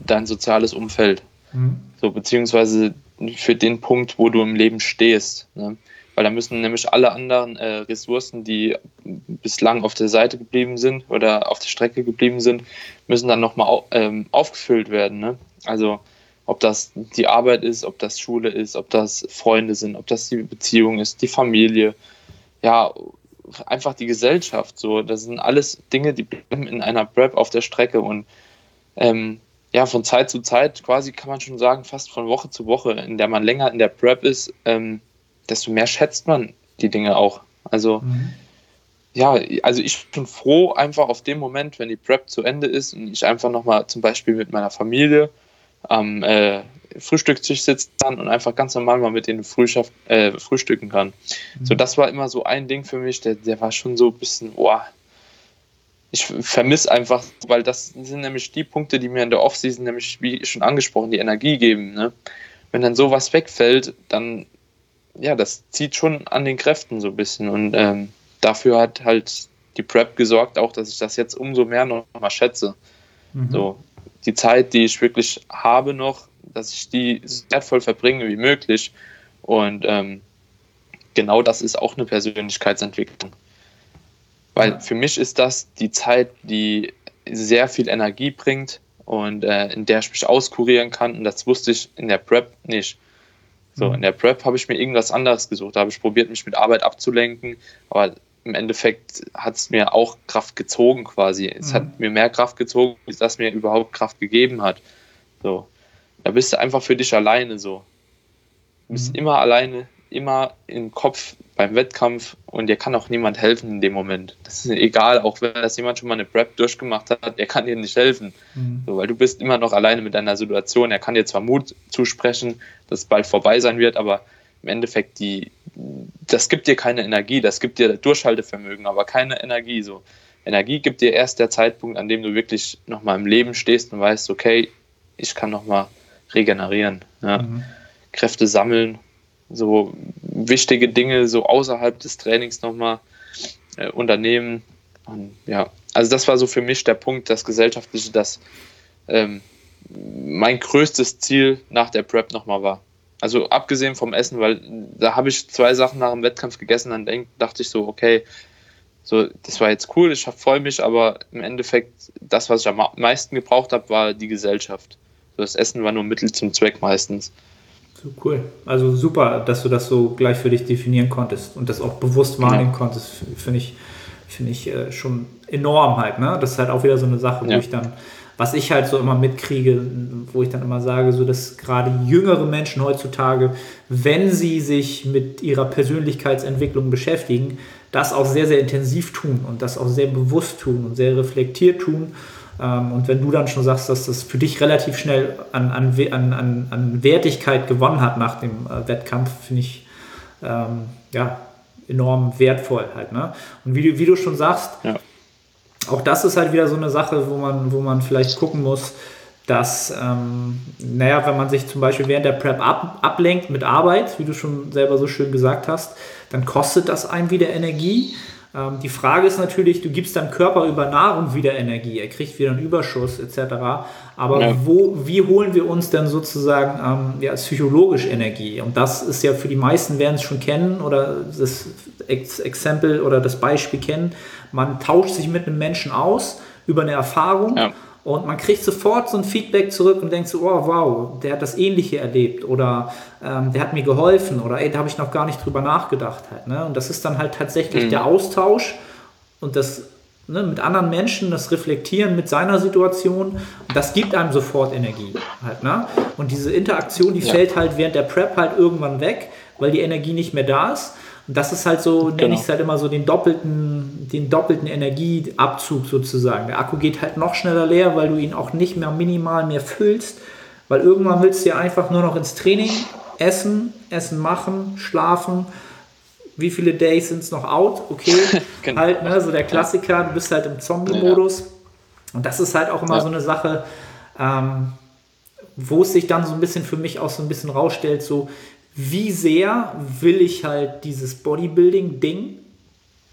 Speaker 2: dein soziales Umfeld. Mhm. So, beziehungsweise für den Punkt, wo du im Leben stehst. Ne? Weil da müssen nämlich alle anderen äh, Ressourcen, die bislang auf der Seite geblieben sind oder auf der Strecke geblieben sind, müssen dann nochmal au ähm, aufgefüllt werden. Ne? Also ob das die Arbeit ist, ob das Schule ist, ob das Freunde sind, ob das die Beziehung ist, die Familie, ja, einfach die Gesellschaft. So, das sind alles Dinge, die bleiben in einer Prep auf der Strecke und ähm, ja, von Zeit zu Zeit, quasi kann man schon sagen, fast von Woche zu Woche, in der man länger in der Prep ist, ähm, desto mehr schätzt man die Dinge auch. Also mhm. ja, also ich bin froh einfach auf dem Moment, wenn die Prep zu Ende ist und ich einfach nochmal zum Beispiel mit meiner Familie am äh, Frühstückstisch sitzt dann und einfach ganz normal mal mit denen äh, frühstücken kann. Mhm. So, das war immer so ein Ding für mich, der, der war schon so ein bisschen, boah, ich vermisse einfach, weil das sind nämlich die Punkte, die mir in der Offseason nämlich, wie schon angesprochen, die Energie geben. Ne? Wenn dann sowas wegfällt, dann, ja, das zieht schon an den Kräften so ein bisschen und ähm, dafür hat halt die Prep gesorgt, auch, dass ich das jetzt umso mehr noch mal schätze. Mhm. So, die Zeit, die ich wirklich habe noch, dass ich die so wertvoll verbringe wie möglich. Und ähm, genau das ist auch eine Persönlichkeitsentwicklung. Weil für mich ist das die Zeit, die sehr viel Energie bringt und äh, in der ich mich auskurieren kann. Und das wusste ich in der Prep nicht. So, mhm. in der Prep habe ich mir irgendwas anderes gesucht. Da habe ich probiert, mich mit Arbeit abzulenken. Aber im Endeffekt hat es mir auch Kraft gezogen quasi. Es mhm. hat mir mehr Kraft gezogen, als das mir überhaupt Kraft gegeben hat. So. Da bist du einfach für dich alleine so. Du bist mhm. immer alleine, immer im Kopf beim Wettkampf und dir kann auch niemand helfen in dem Moment. Das ist egal, auch wenn das jemand schon mal eine Prep durchgemacht hat, er kann dir nicht helfen. Mhm. So, weil du bist immer noch alleine mit deiner Situation. Er kann dir zwar Mut zusprechen, dass es bald vorbei sein wird, aber im Endeffekt die, das gibt dir keine Energie, das gibt dir Durchhaltevermögen, aber keine Energie. So. Energie gibt dir erst der Zeitpunkt, an dem du wirklich nochmal im Leben stehst und weißt, okay, ich kann nochmal regenerieren, ja. mhm. Kräfte sammeln, so wichtige Dinge so außerhalb des Trainings nochmal äh, unternehmen. Und ja, also das war so für mich der Punkt, das Gesellschaftliche, das ähm, mein größtes Ziel nach der Prep nochmal war. Also abgesehen vom Essen, weil da habe ich zwei Sachen nach dem Wettkampf gegessen, dann denk, dachte ich so, okay, so, das war jetzt cool, ich freue mich, aber im Endeffekt, das, was ich am meisten gebraucht habe, war die Gesellschaft. So, das Essen war nur Mittel zum Zweck meistens.
Speaker 3: So cool. Also super, dass du das so gleich für dich definieren konntest und das auch bewusst wahrnehmen genau. konntest, finde ich, finde ich äh, schon enorm halt. Ne? Das ist halt auch wieder so eine Sache, wo ja. ich dann was ich halt so immer mitkriege, wo ich dann immer sage, so dass gerade jüngere Menschen heutzutage, wenn sie sich mit ihrer Persönlichkeitsentwicklung beschäftigen, das auch sehr, sehr intensiv tun und das auch sehr bewusst tun und sehr reflektiert tun. Ähm, und wenn du dann schon sagst, dass das für dich relativ schnell an, an, an, an Wertigkeit gewonnen hat nach dem äh, Wettkampf, finde ich ähm, ja, enorm wertvoll halt. Ne? Und wie du, wie du schon sagst, ja auch das ist halt wieder so eine Sache, wo man, wo man vielleicht gucken muss, dass, ähm, naja, wenn man sich zum Beispiel während der Prep ab, ablenkt mit Arbeit, wie du schon selber so schön gesagt hast, dann kostet das einem wieder Energie. Ähm, die Frage ist natürlich, du gibst deinem Körper über Nahrung wieder Energie, er kriegt wieder einen Überschuss etc. Aber ja. wo, wie holen wir uns denn sozusagen ähm, ja, psychologisch Energie? Und das ist ja für die meisten werden es schon kennen oder das Exempel oder das Beispiel kennen. Man tauscht sich mit einem Menschen aus über eine Erfahrung. Ja und man kriegt sofort so ein Feedback zurück und denkt so, oh wow, der hat das Ähnliche erlebt oder ähm, der hat mir geholfen oder ey, da habe ich noch gar nicht drüber nachgedacht. Halt, ne? Und das ist dann halt tatsächlich mhm. der Austausch und das ne, mit anderen Menschen, das Reflektieren mit seiner Situation. Das gibt einem sofort Energie. Halt, ne? Und diese Interaktion, die ja. fällt halt während der Prep halt irgendwann weg, weil die Energie nicht mehr da ist. Und das ist halt so, genau. nenne ich es halt immer so den doppelten, den doppelten Energieabzug sozusagen. Der Akku geht halt noch schneller leer, weil du ihn auch nicht mehr minimal mehr füllst, weil irgendwann willst du ja einfach nur noch ins Training, essen, Essen machen, schlafen. Wie viele Days sind es noch out? Okay, [LAUGHS] genau. halt, ne, so der Klassiker, du bist halt im Zombie-Modus. Ja. Und das ist halt auch immer ja. so eine Sache, ähm, wo es sich dann so ein bisschen für mich auch so ein bisschen rausstellt, so wie sehr will ich halt dieses Bodybuilding-Ding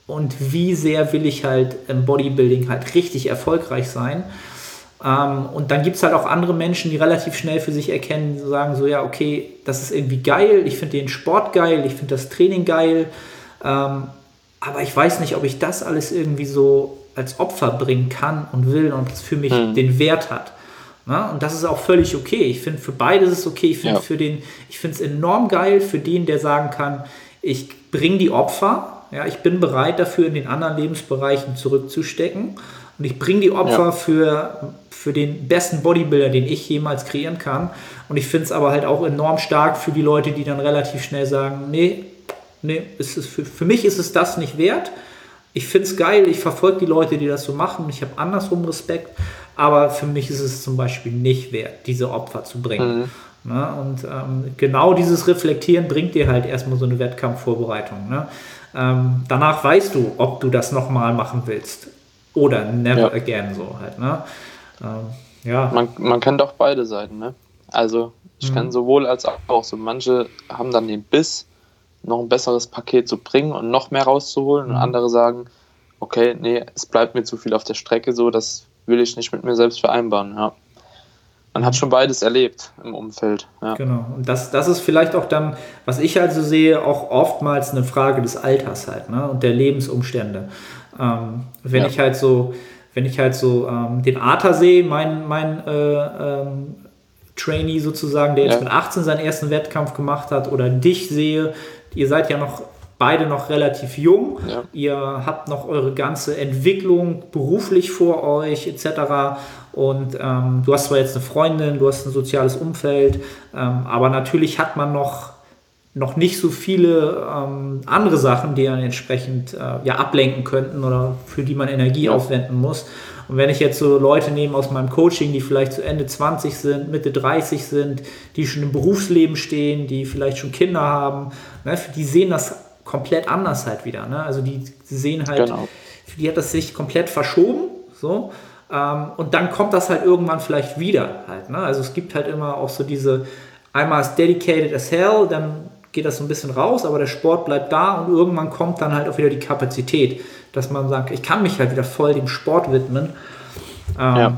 Speaker 3: und wie sehr will ich halt im Bodybuilding halt richtig erfolgreich sein. Ähm, und dann gibt es halt auch andere Menschen, die relativ schnell für sich erkennen, die sagen so, ja, okay, das ist irgendwie geil, ich finde den Sport geil, ich finde das Training geil, ähm, aber ich weiß nicht, ob ich das alles irgendwie so als Opfer bringen kann und will und es für mich mhm. den Wert hat. Na, und das ist auch völlig okay. Ich finde, für beide ist es okay. Ich finde ja. es enorm geil für den, der sagen kann, ich bringe die Opfer, ja, ich bin bereit dafür, in den anderen Lebensbereichen zurückzustecken. Und ich bringe die Opfer ja. für, für den besten Bodybuilder, den ich jemals kreieren kann. Und ich finde es aber halt auch enorm stark für die Leute, die dann relativ schnell sagen, nee, nee, ist es für, für mich ist es das nicht wert. Ich finde es geil, ich verfolge die Leute, die das so machen. Ich habe andersrum Respekt. Aber für mich ist es zum Beispiel nicht wert, diese Opfer zu bringen. Mhm. Ne? Und ähm, genau dieses Reflektieren bringt dir halt erstmal so eine Wettkampfvorbereitung. Ne? Ähm, danach weißt du, ob du das nochmal machen willst oder never ja. again so halt. Ne?
Speaker 2: Ähm, ja. Man, man kennt auch beide Seiten. Ne? Also ich mhm. kann sowohl als auch so manche haben dann den Biss, noch ein besseres Paket zu bringen und noch mehr rauszuholen mhm. und andere sagen, okay, nee, es bleibt mir zu viel auf der Strecke so, das will ich nicht mit mir selbst vereinbaren, ja. Man hat schon beides erlebt im Umfeld. Ja.
Speaker 3: Genau. Und das, das ist vielleicht auch dann, was ich also sehe, auch oftmals eine Frage des Alters halt ne? und der Lebensumstände. Ähm, wenn ja. ich halt so, wenn ich halt so ähm, den Arthur sehe, mein, mein äh, ähm, Trainee sozusagen, der jetzt ja. mit 18 seinen ersten Wettkampf gemacht hat, oder dich sehe, ihr seid ja noch beide noch relativ jung. Ja. Ihr habt noch eure ganze Entwicklung beruflich vor euch etc. Und ähm, du hast zwar jetzt eine Freundin, du hast ein soziales Umfeld, ähm, aber natürlich hat man noch, noch nicht so viele ähm, andere Sachen, die dann entsprechend äh, ja, ablenken könnten oder für die man Energie ja. aufwenden muss. Und wenn ich jetzt so Leute nehme aus meinem Coaching, die vielleicht zu Ende 20 sind, Mitte 30 sind, die schon im Berufsleben stehen, die vielleicht schon Kinder haben, ne, die sehen das komplett anders halt wieder. Ne? Also die sehen halt, genau. für die hat das sich komplett verschoben. So. Ähm, und dann kommt das halt irgendwann vielleicht wieder halt. Ne? Also es gibt halt immer auch so diese, einmal ist dedicated as hell, dann geht das so ein bisschen raus, aber der Sport bleibt da und irgendwann kommt dann halt auch wieder die Kapazität, dass man sagt, ich kann mich halt wieder voll dem Sport widmen. Ähm, ja.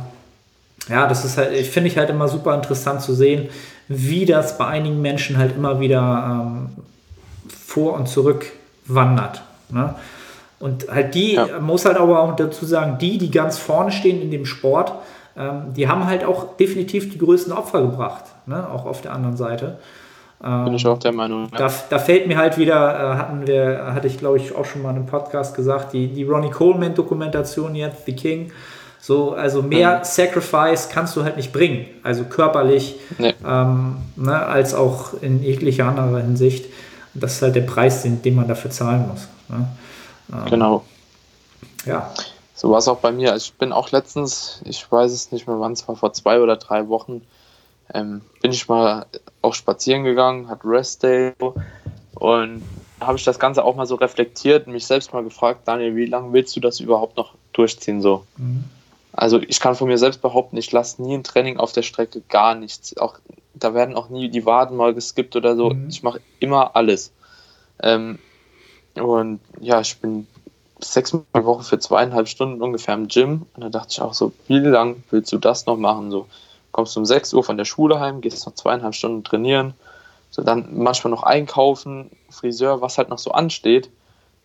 Speaker 3: ja, das ist halt, ich finde ich halt immer super interessant zu sehen, wie das bei einigen Menschen halt immer wieder ähm, vor und zurück wandert. Ne? Und halt die, ja. muss halt aber auch dazu sagen, die, die ganz vorne stehen in dem Sport, ähm, die haben halt auch definitiv die größten Opfer gebracht, ne? auch auf der anderen Seite.
Speaker 2: Ähm, Bin ich auch der Meinung.
Speaker 3: Ja. Da, da, fällt mir halt wieder, äh, hatten wir, hatte ich glaube ich auch schon mal in einem Podcast gesagt, die, die Ronnie Coleman-Dokumentation jetzt, The King. So, also mehr mhm. Sacrifice kannst du halt nicht bringen, also körperlich, nee. ähm, ne, als auch in jeglicher anderer Hinsicht das ist halt der Preis, den, den man dafür zahlen muss. Ne?
Speaker 2: Ähm, genau. Ja. So war es auch bei mir. Also ich bin auch letztens, ich weiß es nicht mehr wann, es war vor zwei oder drei Wochen, ähm, bin ich mal auch spazieren gegangen, hat Rest Day und habe ich das Ganze auch mal so reflektiert und mich selbst mal gefragt, Daniel, wie lange willst du das überhaupt noch durchziehen so? Mhm. Also ich kann von mir selbst behaupten, ich lasse nie ein Training auf der Strecke, gar nichts. Auch, da werden auch nie die Waden mal geskippt oder so. Mhm. Ich mache immer alles. Ähm, und ja, ich bin sechsmal die Woche für zweieinhalb Stunden ungefähr im Gym. Und da dachte ich auch so, wie lange willst du das noch machen? So, kommst du um 6 Uhr von der Schule heim, gehst noch zweieinhalb Stunden trainieren, so dann manchmal noch einkaufen, Friseur, was halt noch so ansteht.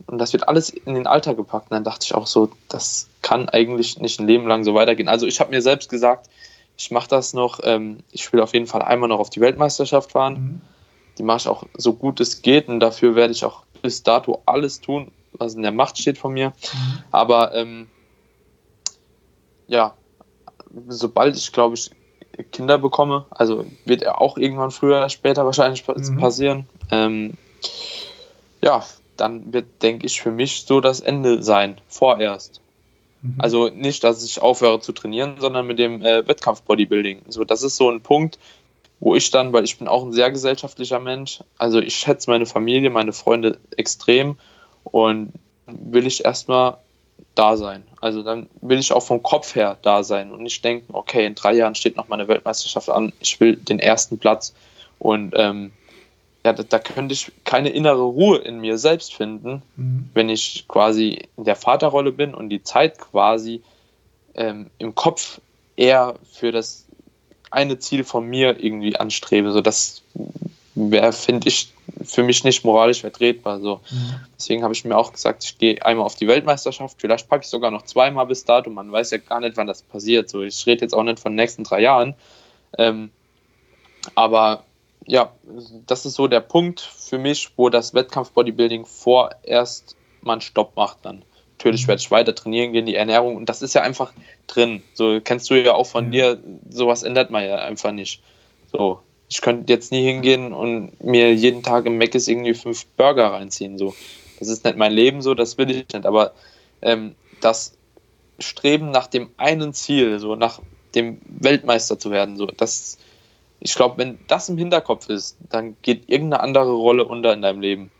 Speaker 2: Und das wird alles in den Alltag gepackt. Und dann dachte ich auch so, das kann eigentlich nicht ein Leben lang so weitergehen. Also ich habe mir selbst gesagt, ich mache das noch, ähm, ich will auf jeden Fall einmal noch auf die Weltmeisterschaft fahren. Mhm. Die mache ich auch so gut es geht und dafür werde ich auch bis dato alles tun, was in der Macht steht von mir. Mhm. Aber ähm, ja, sobald ich, glaube ich, Kinder bekomme, also wird er auch irgendwann früher oder später wahrscheinlich mhm. passieren, ähm, ja, dann wird, denke ich, für mich so das Ende sein, vorerst. Mhm. Also nicht, dass ich aufhöre zu trainieren, sondern mit dem äh, Wettkampf-Bodybuilding. So, das ist so ein Punkt, wo ich dann, weil ich bin auch ein sehr gesellschaftlicher Mensch, also ich schätze meine Familie, meine Freunde extrem und will ich erstmal da sein. Also dann will ich auch vom Kopf her da sein und nicht denken, okay, in drei Jahren steht noch meine Weltmeisterschaft an, ich will den ersten Platz. Und ähm, ja, da, da, könnte ich keine innere Ruhe in mir selbst finden, mhm. wenn ich quasi in der Vaterrolle bin und die Zeit quasi ähm, im Kopf eher für das eine Ziel von mir irgendwie anstrebe. So, das wäre, finde ich, für mich nicht moralisch vertretbar. So. Mhm. Deswegen habe ich mir auch gesagt, ich gehe einmal auf die Weltmeisterschaft, vielleicht packe ich sogar noch zweimal bis dato. Man weiß ja gar nicht, wann das passiert. So, ich rede jetzt auch nicht von den nächsten drei Jahren. Ähm, aber ja, das ist so der Punkt für mich, wo das Wettkampf-Bodybuilding vorerst mal einen Stopp macht dann. Natürlich werde ich weiter trainieren gehen, die Ernährung, und das ist ja einfach drin. So kennst du ja auch von dir, sowas ändert man ja einfach nicht. So, ich könnte jetzt nie hingehen und mir jeden Tag im Mc's irgendwie fünf Burger reinziehen. So. Das ist nicht mein Leben so, das will ich nicht. Aber ähm, das Streben nach dem einen Ziel, so nach dem Weltmeister zu werden, so, das ich glaube, wenn das im Hinterkopf ist, dann geht irgendeine andere Rolle unter in deinem Leben.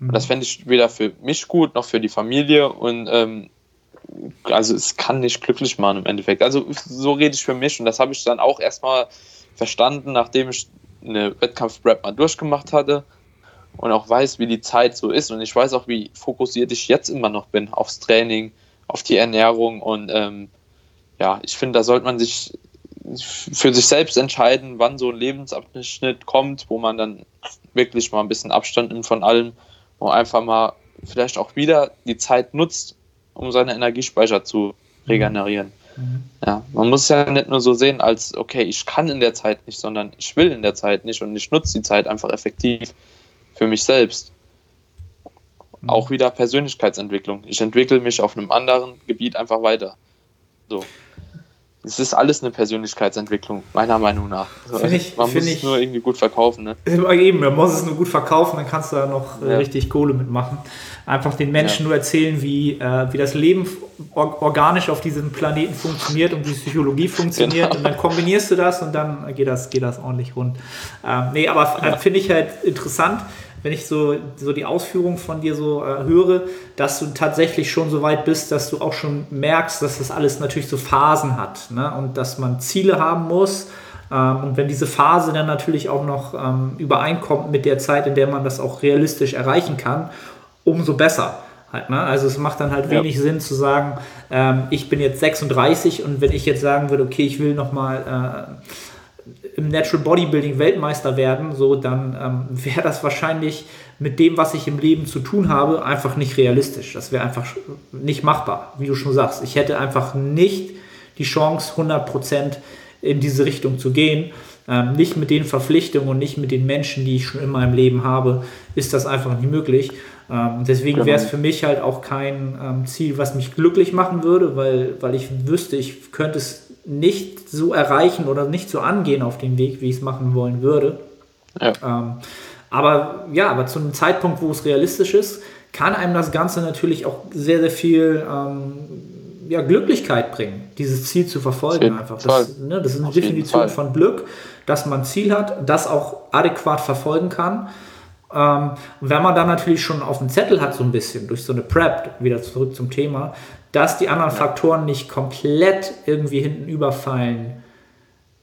Speaker 2: Und das mhm. fände ich weder für mich gut noch für die Familie und ähm, also es kann nicht glücklich machen im Endeffekt. Also so rede ich für mich und das habe ich dann auch erstmal verstanden, nachdem ich eine Wettkampf-Prep mal durchgemacht hatte und auch weiß, wie die Zeit so ist und ich weiß auch, wie fokussiert ich jetzt immer noch bin aufs Training, auf die Ernährung und ähm, ja, ich finde, da sollte man sich für sich selbst entscheiden, wann so ein Lebensabschnitt kommt, wo man dann wirklich mal ein bisschen Abstand nimmt von allem, wo einfach mal vielleicht auch wieder die Zeit nutzt, um seine Energiespeicher zu regenerieren. Mhm. Ja, man muss ja nicht nur so sehen, als okay, ich kann in der Zeit nicht, sondern ich will in der Zeit nicht und ich nutze die Zeit einfach effektiv für mich selbst. Mhm. Auch wieder Persönlichkeitsentwicklung. Ich entwickle mich auf einem anderen Gebiet einfach weiter. So es ist alles eine Persönlichkeitsentwicklung, meiner Meinung nach. Also, ich, man muss ich, es nur irgendwie gut verkaufen. Ne?
Speaker 3: Eben, man muss es nur gut verkaufen, dann kannst du da noch äh, ja. richtig Kohle mitmachen. Einfach den Menschen ja. nur erzählen, wie, äh, wie das Leben organisch auf diesem Planeten funktioniert und wie Psychologie funktioniert. Genau. Und dann kombinierst du das und dann geht das, geht das ordentlich rund. Ähm, nee, aber ja. finde ich halt interessant wenn ich so, so die Ausführungen von dir so äh, höre, dass du tatsächlich schon so weit bist, dass du auch schon merkst, dass das alles natürlich so Phasen hat ne? und dass man Ziele haben muss. Ähm, und wenn diese Phase dann natürlich auch noch ähm, übereinkommt mit der Zeit, in der man das auch realistisch erreichen kann, umso besser. Halt, ne? Also es macht dann halt ja. wenig Sinn zu sagen, ähm, ich bin jetzt 36 und wenn ich jetzt sagen würde, okay, ich will nochmal äh, im Natural Bodybuilding Weltmeister werden, so dann ähm, [LAUGHS] wäre das wahrscheinlich mit dem, was ich im Leben zu tun habe, einfach nicht realistisch. Das wäre einfach nicht machbar, wie du schon sagst. Ich hätte einfach nicht die Chance, 100% in diese Richtung zu gehen. Ähm, nicht mit den Verpflichtungen und nicht mit den Menschen, die ich schon in meinem Leben habe, ist das einfach nicht möglich. Ähm, deswegen genau. wäre es für mich halt auch kein ähm, Ziel, was mich glücklich machen würde, weil, weil ich wüsste, ich könnte es nicht so erreichen oder nicht so angehen auf dem Weg, wie ich es machen wollen würde. Ja. Ähm, aber ja, aber zu einem Zeitpunkt, wo es realistisch ist, kann einem das Ganze natürlich auch sehr, sehr viel ähm, ja, Glücklichkeit bringen, dieses Ziel zu verfolgen. Einfach. Das, ne, das ist eine Definition von Glück, dass man ein Ziel hat, das auch adäquat verfolgen kann. Ähm, und wenn man dann natürlich schon auf dem Zettel hat, so ein bisschen durch so eine Prep, wieder zurück zum Thema, dass die anderen Faktoren nicht komplett irgendwie hinten überfallen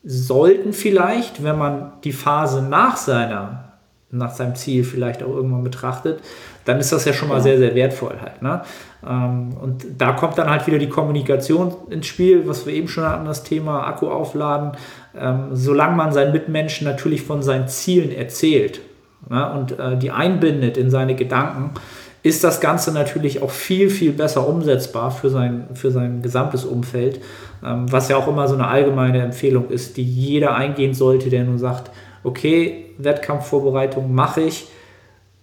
Speaker 3: sollten, vielleicht, wenn man die Phase nach seiner nach seinem Ziel vielleicht auch irgendwann betrachtet, dann ist das ja schon mal sehr, sehr wertvoll halt. Ne? Ähm, und da kommt dann halt wieder die Kommunikation ins Spiel, was wir eben schon hatten, das Thema Akku aufladen. Ähm, solange man seinen Mitmenschen natürlich von seinen Zielen erzählt ne, und äh, die einbindet in seine Gedanken, ist das Ganze natürlich auch viel, viel besser umsetzbar für sein, für sein gesamtes Umfeld, ähm, was ja auch immer so eine allgemeine Empfehlung ist, die jeder eingehen sollte, der nun sagt, okay, Wettkampfvorbereitung mache ich,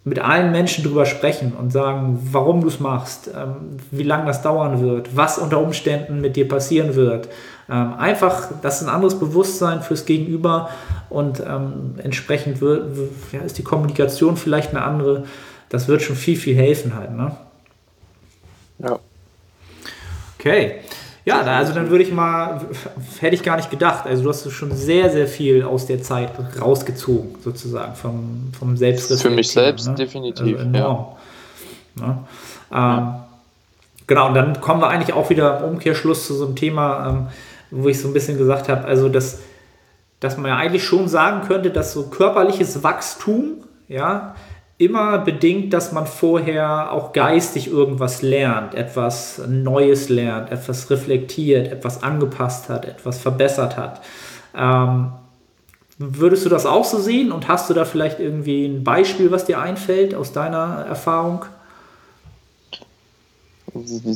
Speaker 3: mit allen Menschen drüber sprechen und sagen, warum du es machst, ähm, wie lange das dauern wird, was unter Umständen mit dir passieren wird. Ähm, einfach, das ist ein anderes Bewusstsein fürs Gegenüber und ähm, entsprechend wird, ja, ist die Kommunikation vielleicht eine andere. Das wird schon viel, viel helfen halt. Ne?
Speaker 2: Ja.
Speaker 3: Okay. Ja, also dann würde ich mal, [LAUGHS] hätte ich gar nicht gedacht. Also du hast schon sehr, sehr viel aus der Zeit rausgezogen, sozusagen, vom, vom
Speaker 2: Selbstreflexion. Für mich selbst ne? definitiv, also
Speaker 3: ja. Ne? Ähm, ja. Genau, und dann kommen wir eigentlich auch wieder im Umkehrschluss zu so einem Thema, ähm, wo ich so ein bisschen gesagt habe, also dass, dass man ja eigentlich schon sagen könnte, dass so körperliches Wachstum, ja, immer bedingt, dass man vorher auch geistig irgendwas lernt, etwas Neues lernt, etwas reflektiert, etwas angepasst hat, etwas verbessert hat. Ähm, würdest du das auch so sehen und hast du da vielleicht irgendwie ein Beispiel, was dir einfällt aus deiner Erfahrung?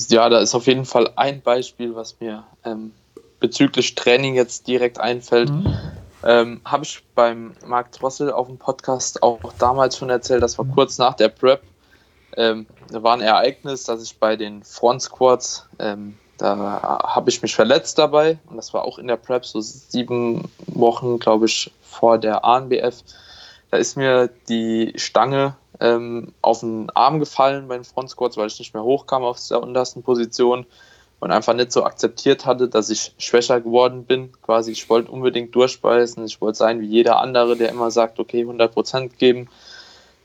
Speaker 2: Ja, da ist auf jeden Fall ein Beispiel, was mir ähm, bezüglich Training jetzt direkt einfällt. Mhm. Ähm, Habe ich beim Marc Drossel auf dem Podcast auch damals schon erzählt, das war kurz nach der Prep. Ähm, da war ein Ereignis, dass ich bei den Front Squats, ähm, da habe ich mich verletzt dabei und das war auch in der Prep, so sieben Wochen, glaube ich, vor der ANBF. Da ist mir die Stange ähm, auf den Arm gefallen bei den Front Squats, weil ich nicht mehr hochkam auf der untersten Position und einfach nicht so akzeptiert hatte, dass ich schwächer geworden bin. Quasi, ich wollte unbedingt durchbeißen, ich wollte sein wie jeder andere, der immer sagt, okay, 100% geben.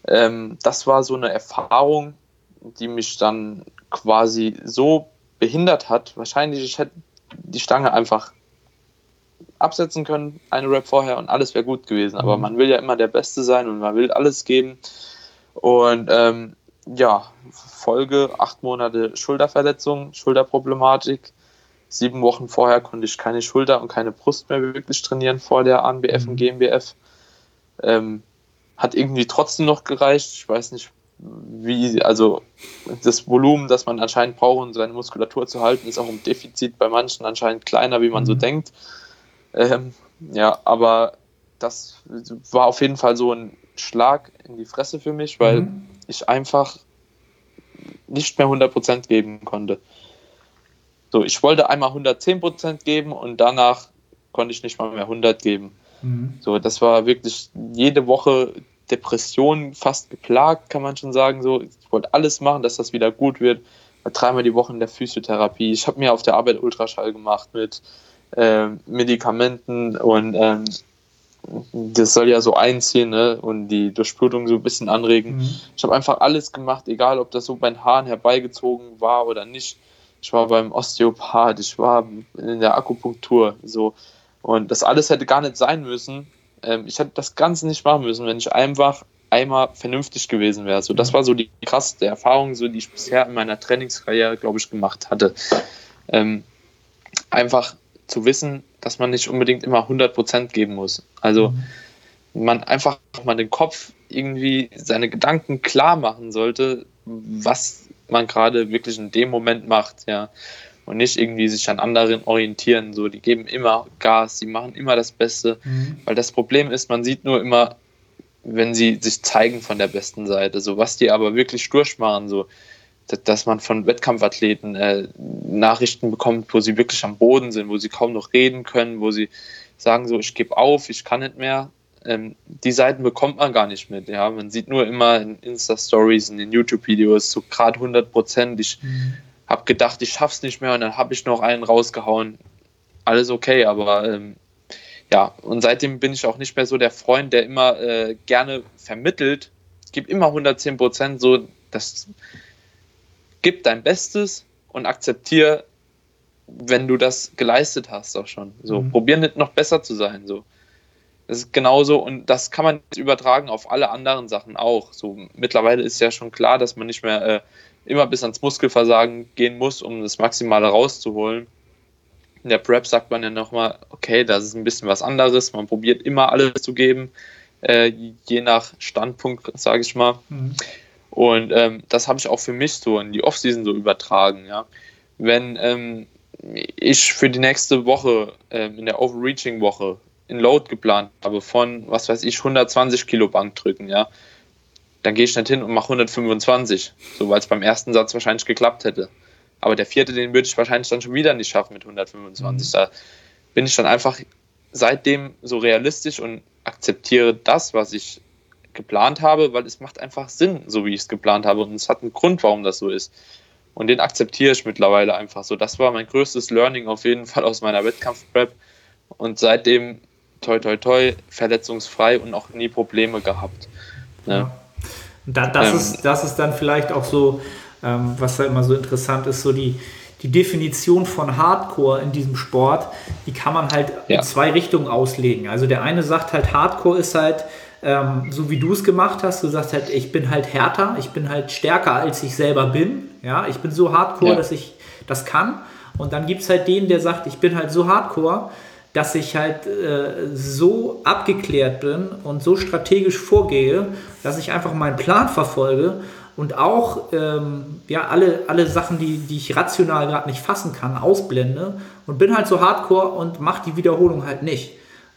Speaker 2: Ähm, das war so eine Erfahrung, die mich dann quasi so behindert hat. Wahrscheinlich, ich hätte die Stange einfach absetzen können, eine Rap vorher und alles wäre gut gewesen. Aber mhm. man will ja immer der Beste sein und man will alles geben. Und ähm, ja, Folge acht Monate Schulterverletzung, Schulterproblematik. Sieben Wochen vorher konnte ich keine Schulter und keine Brust mehr wirklich trainieren vor der ANBF mhm. und GmbF. Ähm, hat irgendwie trotzdem noch gereicht. Ich weiß nicht, wie, also das Volumen, das man anscheinend braucht, um seine Muskulatur zu halten, ist auch im Defizit bei manchen anscheinend kleiner, wie man mhm. so denkt. Ähm, ja, aber das war auf jeden Fall so ein Schlag in die Fresse für mich, weil mhm. Ich einfach nicht mehr 100% geben konnte. So, ich wollte einmal 110% geben und danach konnte ich nicht mal mehr 100 geben. Mhm. So, das war wirklich jede Woche Depression fast geplagt, kann man schon sagen. So, ich wollte alles machen, dass das wieder gut wird. Dreimal die Woche in der Physiotherapie. Ich habe mir auf der Arbeit Ultraschall gemacht mit äh, Medikamenten und ähm, das soll ja so einziehen ne? und die Durchblutung so ein bisschen anregen. Mhm. Ich habe einfach alles gemacht, egal ob das so bei den Haaren herbeigezogen war oder nicht. Ich war beim Osteopath, ich war in der Akupunktur, so. Und das alles hätte gar nicht sein müssen. Ähm, ich hätte das Ganze nicht machen müssen, wenn ich einfach einmal vernünftig gewesen wäre. So, das war so die krasseste Erfahrung, so, die ich bisher in meiner Trainingskarriere, glaube ich, gemacht hatte. Ähm, einfach zu wissen, dass man nicht unbedingt immer 100% geben muss. Also mhm. man einfach mal den Kopf irgendwie seine Gedanken klar machen sollte, was man gerade wirklich in dem Moment macht, ja. Und nicht irgendwie sich an anderen orientieren. So, die geben immer Gas, die machen immer das Beste. Mhm. Weil das Problem ist, man sieht nur immer, wenn sie sich zeigen von der besten Seite. So, was die aber wirklich durchmachen, so, dass man von Wettkampfathleten äh, Nachrichten bekommt, wo sie wirklich am Boden sind, wo sie kaum noch reden können, wo sie sagen so, ich gebe auf, ich kann nicht mehr. Ähm, die Seiten bekommt man gar nicht mit. Ja, man sieht nur immer in Insta-Stories, in den YouTube-Videos so gerade 100 Prozent. Ich mhm. habe gedacht, ich schaff's nicht mehr und dann habe ich noch einen rausgehauen. Alles okay, aber ähm, ja, und seitdem bin ich auch nicht mehr so der Freund, der immer äh, gerne vermittelt, gib immer 110 Prozent, so, das gib dein Bestes und akzeptiere, wenn du das geleistet hast, auch schon. So, mhm. probier nicht noch besser zu sein, so. Das ist genauso und das kann man übertragen auf alle anderen Sachen auch. So, mittlerweile ist ja schon klar, dass man nicht mehr äh, immer bis ans Muskelversagen gehen muss, um das Maximale rauszuholen. In der Prep sagt man ja nochmal, okay, das ist ein bisschen was anderes. Man probiert immer alles zu geben, äh, je nach Standpunkt, sage ich mal. Mhm. Und ähm, das habe ich auch für mich so in die Offseason so übertragen. Ja. Wenn ähm, ich für die nächste Woche, ähm, in der Overreaching-Woche, in Load geplant habe von, was weiß ich, 120 Kilo Bank drücken, ja, dann gehe ich nicht hin und mache 125, so weil es beim ersten Satz wahrscheinlich geklappt hätte. Aber der vierte, den würde ich wahrscheinlich dann schon wieder nicht schaffen mit 125. Mhm. Da bin ich dann einfach seitdem so realistisch und akzeptiere das, was ich geplant habe, weil es macht einfach Sinn, so wie ich es geplant habe und es hat einen Grund, warum das so ist. Und den akzeptiere ich mittlerweile einfach so. Das war mein größtes Learning auf jeden Fall aus meiner Wettkampfprep. Und seitdem toi toi toi, verletzungsfrei und auch nie Probleme gehabt.
Speaker 3: Ne? Ja. das, ähm, ist, das ist dann vielleicht auch so, ähm, was da immer so interessant ist, so die, die Definition von Hardcore in diesem Sport, die kann man halt ja. in zwei Richtungen auslegen. Also der eine sagt halt, Hardcore ist halt, ähm, so wie du es gemacht hast, du sagst halt, ich bin halt härter, ich bin halt stärker, als ich selber bin. Ja, ich bin so hardcore, ja. dass ich das kann. Und dann gibt es halt den, der sagt, ich bin halt so hardcore, dass ich halt äh, so abgeklärt bin und so strategisch vorgehe, dass ich einfach meinen Plan verfolge und auch ähm, ja, alle, alle Sachen, die, die ich rational gerade nicht fassen kann, ausblende und bin halt so hardcore und mache die Wiederholung halt nicht.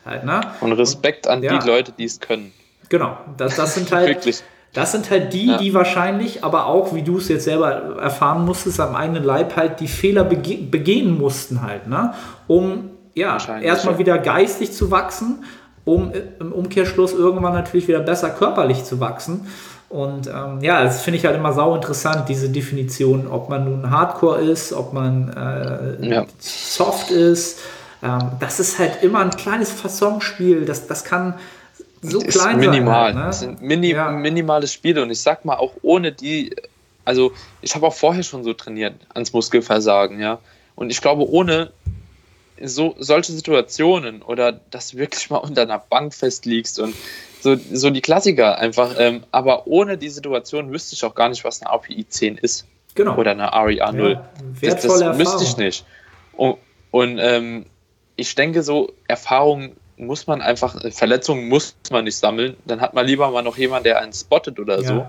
Speaker 3: Halt, ne?
Speaker 2: Und Respekt an ja. die Leute, die es können.
Speaker 3: Genau, das, das sind halt. [LAUGHS] Wirklich. Das sind halt die, ja. die wahrscheinlich, aber auch, wie du es jetzt selber erfahren musstest, am eigenen Leib halt die Fehler bege begehen mussten halt, ne? Um ja, erstmal wieder geistig zu wachsen, um im Umkehrschluss irgendwann natürlich wieder besser körperlich zu wachsen. Und ähm, ja, das finde ich halt immer sau interessant, diese Definition, ob man nun Hardcore ist, ob man äh, ja. soft ist. Ähm, das ist halt immer ein kleines Fassonspiel. Das, das kann so ist klein
Speaker 2: minimal.
Speaker 3: sein. Halt, ne?
Speaker 2: Das sind mini ja. minimale Spiele. Und ich sag mal, auch ohne die, also ich habe auch vorher schon so trainiert ans Muskelversagen, ja. Und ich glaube, ohne so, solche Situationen oder dass du wirklich mal unter einer Bank festliegst und so, so die Klassiker einfach. Ähm, aber ohne die Situation wüsste ich auch gar nicht, was eine API 10 ist. Genau. Oder eine REA 0. Ja, das, das wüsste ich nicht. Und, und ähm, ich denke, so Erfahrungen muss man einfach, Verletzungen muss man nicht sammeln. Dann hat man lieber mal noch jemanden, der einen spottet oder ja. so,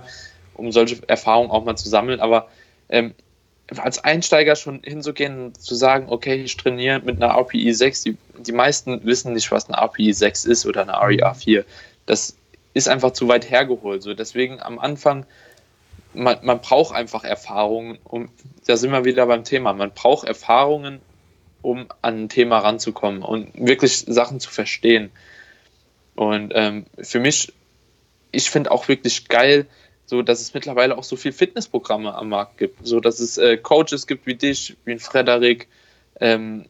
Speaker 2: um solche Erfahrungen auch mal zu sammeln. Aber ähm, als Einsteiger schon hinzugehen und zu sagen, okay, ich trainiere mit einer RPI 6, die, die meisten wissen nicht, was eine RPI 6 ist oder eine REA 4. Das ist einfach zu weit hergeholt. So, deswegen am Anfang, man, man braucht einfach Erfahrungen, um, da sind wir wieder beim Thema, man braucht Erfahrungen, um an ein Thema ranzukommen und wirklich Sachen zu verstehen. Und ähm, für mich, ich finde auch wirklich geil, so dass es mittlerweile auch so viele Fitnessprogramme am Markt gibt, so dass es äh, Coaches gibt wie dich, wie ein Frederik ähm,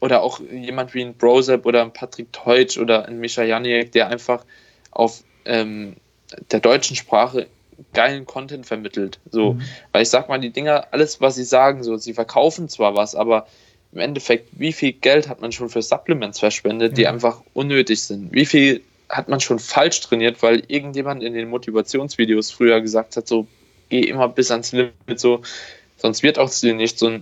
Speaker 2: oder auch jemand wie ein Brosep oder ein Patrick Teutsch oder ein Mischa Janiek, der einfach auf ähm, der deutschen Sprache geilen Content vermittelt. So, mhm. weil ich sag mal, die Dinger, alles, was sie sagen, so, sie verkaufen zwar was, aber im Endeffekt, wie viel Geld hat man schon für Supplements verspendet, mhm. die einfach unnötig sind? Wie viel hat man schon falsch trainiert, weil irgendjemand in den Motivationsvideos früher gesagt hat, so geh immer bis ans Limit, so sonst wird auch dir nicht so.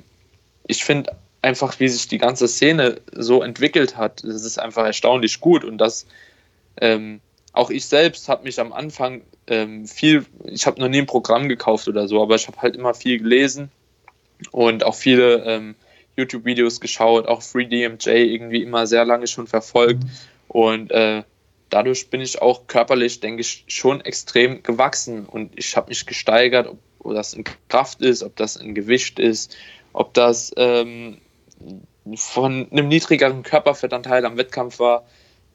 Speaker 2: Ich finde einfach, wie sich die ganze Szene so entwickelt hat, das ist einfach erstaunlich gut und das ähm, auch ich selbst habe mich am Anfang ähm, viel, ich habe noch nie ein Programm gekauft oder so, aber ich habe halt immer viel gelesen und auch viele ähm, YouTube-Videos geschaut, auch FreeDMJ irgendwie immer sehr lange schon verfolgt mhm. und äh, dadurch bin ich auch körperlich, denke ich, schon extrem gewachsen und ich habe mich gesteigert, ob, ob, das in Kraft ist, ob das in Gewicht ist, ob das ähm, von einem niedrigeren Körperfettanteil am Wettkampf war.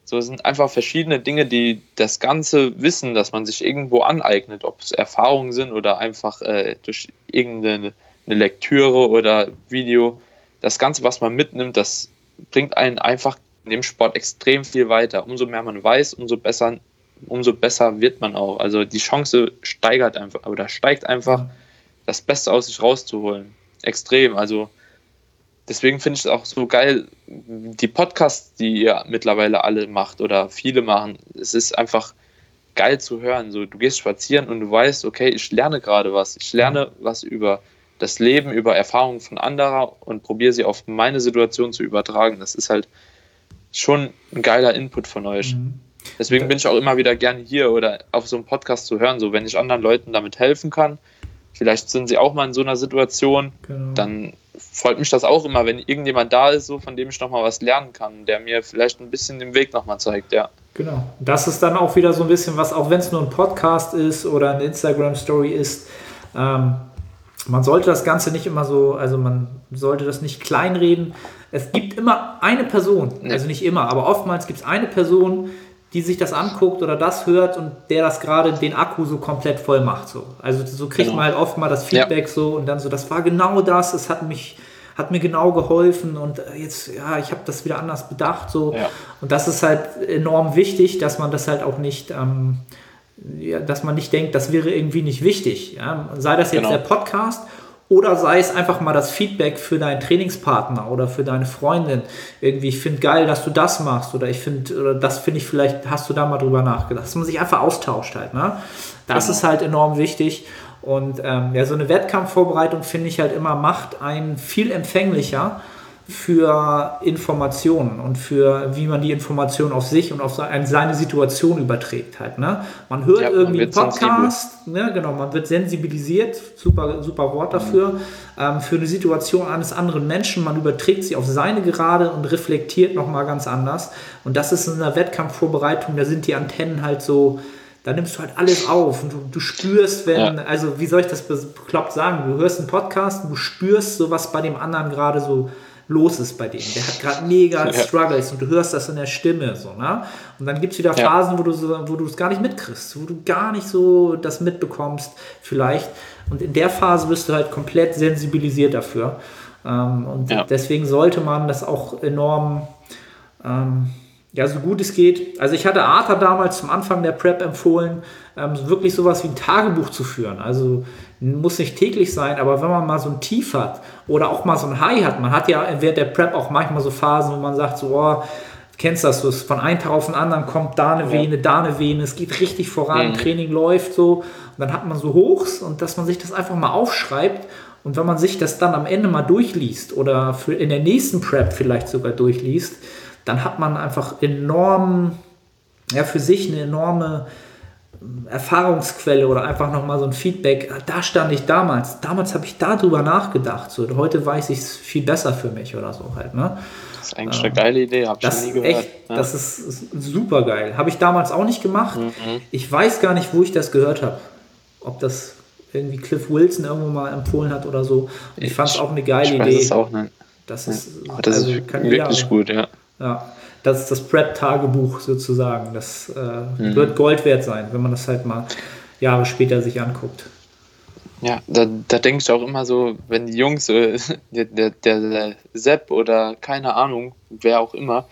Speaker 2: So es sind einfach verschiedene Dinge, die das ganze Wissen, das man sich irgendwo aneignet, ob es Erfahrungen sind oder einfach äh, durch irgendeine Lektüre oder Video, das Ganze, was man mitnimmt, das bringt einen einfach in dem Sport extrem viel weiter. Umso mehr man weiß, umso besser umso besser wird man auch. Also die Chance steigert einfach oder steigt einfach, das Beste aus sich rauszuholen. Extrem. Also deswegen finde ich es auch so geil, die Podcasts, die ihr mittlerweile alle macht oder viele machen. Es ist einfach geil zu hören. So, du gehst spazieren und du weißt, okay, ich lerne gerade was. Ich lerne was über das Leben, über Erfahrungen von anderer und probiere sie auf meine Situation zu übertragen. Das ist halt schon ein geiler Input von euch. Mhm. Deswegen bin ich auch immer wieder gerne hier oder auf so einem Podcast zu hören, so wenn ich anderen Leuten damit helfen kann. Vielleicht sind sie auch mal in so einer Situation, genau. dann freut mich das auch immer, wenn irgendjemand da ist, so von dem ich nochmal was lernen kann, der mir vielleicht ein bisschen den Weg nochmal zeigt, ja.
Speaker 3: Genau. Das ist dann auch wieder so ein bisschen was, auch wenn es nur ein Podcast ist oder eine Instagram-Story ist, ähm, man sollte das Ganze nicht immer so, also man sollte das nicht kleinreden. Es gibt immer eine Person, also nicht immer, aber oftmals gibt es eine Person, die sich das anguckt oder das hört und der das gerade den Akku so komplett voll macht. So. Also so kriegt genau. man halt oft mal das Feedback ja. so und dann so, das war genau das, es hat mich, hat mir genau geholfen und äh, jetzt, ja, ich habe das wieder anders bedacht. So. Ja. Und das ist halt enorm wichtig, dass man das halt auch nicht. Ähm, ja, dass man nicht denkt, das wäre irgendwie nicht wichtig. Ja? Sei das jetzt genau. der Podcast oder sei es einfach mal das Feedback für deinen Trainingspartner oder für deine Freundin. Irgendwie, ich finde geil, dass du das machst oder ich finde, oder das finde ich vielleicht, hast du da mal drüber nachgedacht. Dass man sich einfach austauscht halt. Ne? Das genau. ist halt enorm wichtig. Und ähm, ja, so eine Wettkampfvorbereitung finde ich halt immer, macht einen viel empfänglicher für Informationen und für wie man die Informationen auf sich und auf seine Situation überträgt halt. Ne? Man hört ja, irgendwie einen Podcast, ne? genau, man wird sensibilisiert, super, super Wort dafür, mhm. ähm, für eine Situation eines anderen Menschen, man überträgt sie auf seine gerade und reflektiert nochmal ganz anders. Und das ist in einer Wettkampfvorbereitung, da sind die Antennen halt so, da nimmst du halt alles auf und du, du spürst, wenn, ja. also wie soll ich das bekloppt sagen, du hörst einen Podcast und du spürst so, was bei dem anderen gerade so los ist bei dem. Der hat gerade mega ja. Struggles und du hörst das in der Stimme. So, ne? Und dann gibt es wieder Phasen, ja. wo du so, wo du es gar nicht mitkriegst, wo du gar nicht so das mitbekommst, vielleicht. Und in der Phase wirst du halt komplett sensibilisiert dafür. Ähm, und ja. deswegen sollte man das auch enorm, ähm, ja, so gut es geht. Also ich hatte Arthur damals zum Anfang der Prep empfohlen, ähm, wirklich sowas wie ein Tagebuch zu führen. Also muss nicht täglich sein, aber wenn man mal so ein Tief hat oder auch mal so ein High hat, man hat ja während der Prep auch manchmal so Phasen, wo man sagt, so, oh, kennst das, so von einem Tag auf den anderen kommt da eine Vene, ja. da eine Vene, es geht richtig voran, mhm. Training läuft so und dann hat man so Hochs und dass man sich das einfach mal aufschreibt und wenn man sich das dann am Ende mal durchliest oder in der nächsten Prep vielleicht sogar durchliest, dann hat man einfach enorm, ja, für sich eine enorme Erfahrungsquelle oder einfach nochmal so ein Feedback, ah, da stand ich damals, damals habe ich darüber nachgedacht, so, heute weiß ich es viel besser für mich oder so halt. Ne?
Speaker 2: Das ist eigentlich eine geile Idee, habe ich nie gehört.
Speaker 3: Echt, ja. Das ist super geil. Habe ich damals auch nicht gemacht. Mhm. Ich weiß gar nicht, wo ich das gehört habe. Ob das irgendwie Cliff Wilson irgendwo mal empfohlen hat oder so. Und ich fand es auch eine geile ich Idee. Das ist
Speaker 2: auch eine,
Speaker 3: das ist,
Speaker 2: ja. das also, ist wirklich gut, ja.
Speaker 3: Ja das ist das Prep-Tagebuch sozusagen. Das äh, mhm. wird Gold wert sein, wenn man das halt mal Jahre später sich anguckt.
Speaker 2: Ja, da, da denke ich auch immer so, wenn die Jungs, äh, [LAUGHS] der, der, der Sepp oder keine Ahnung, wer auch immer,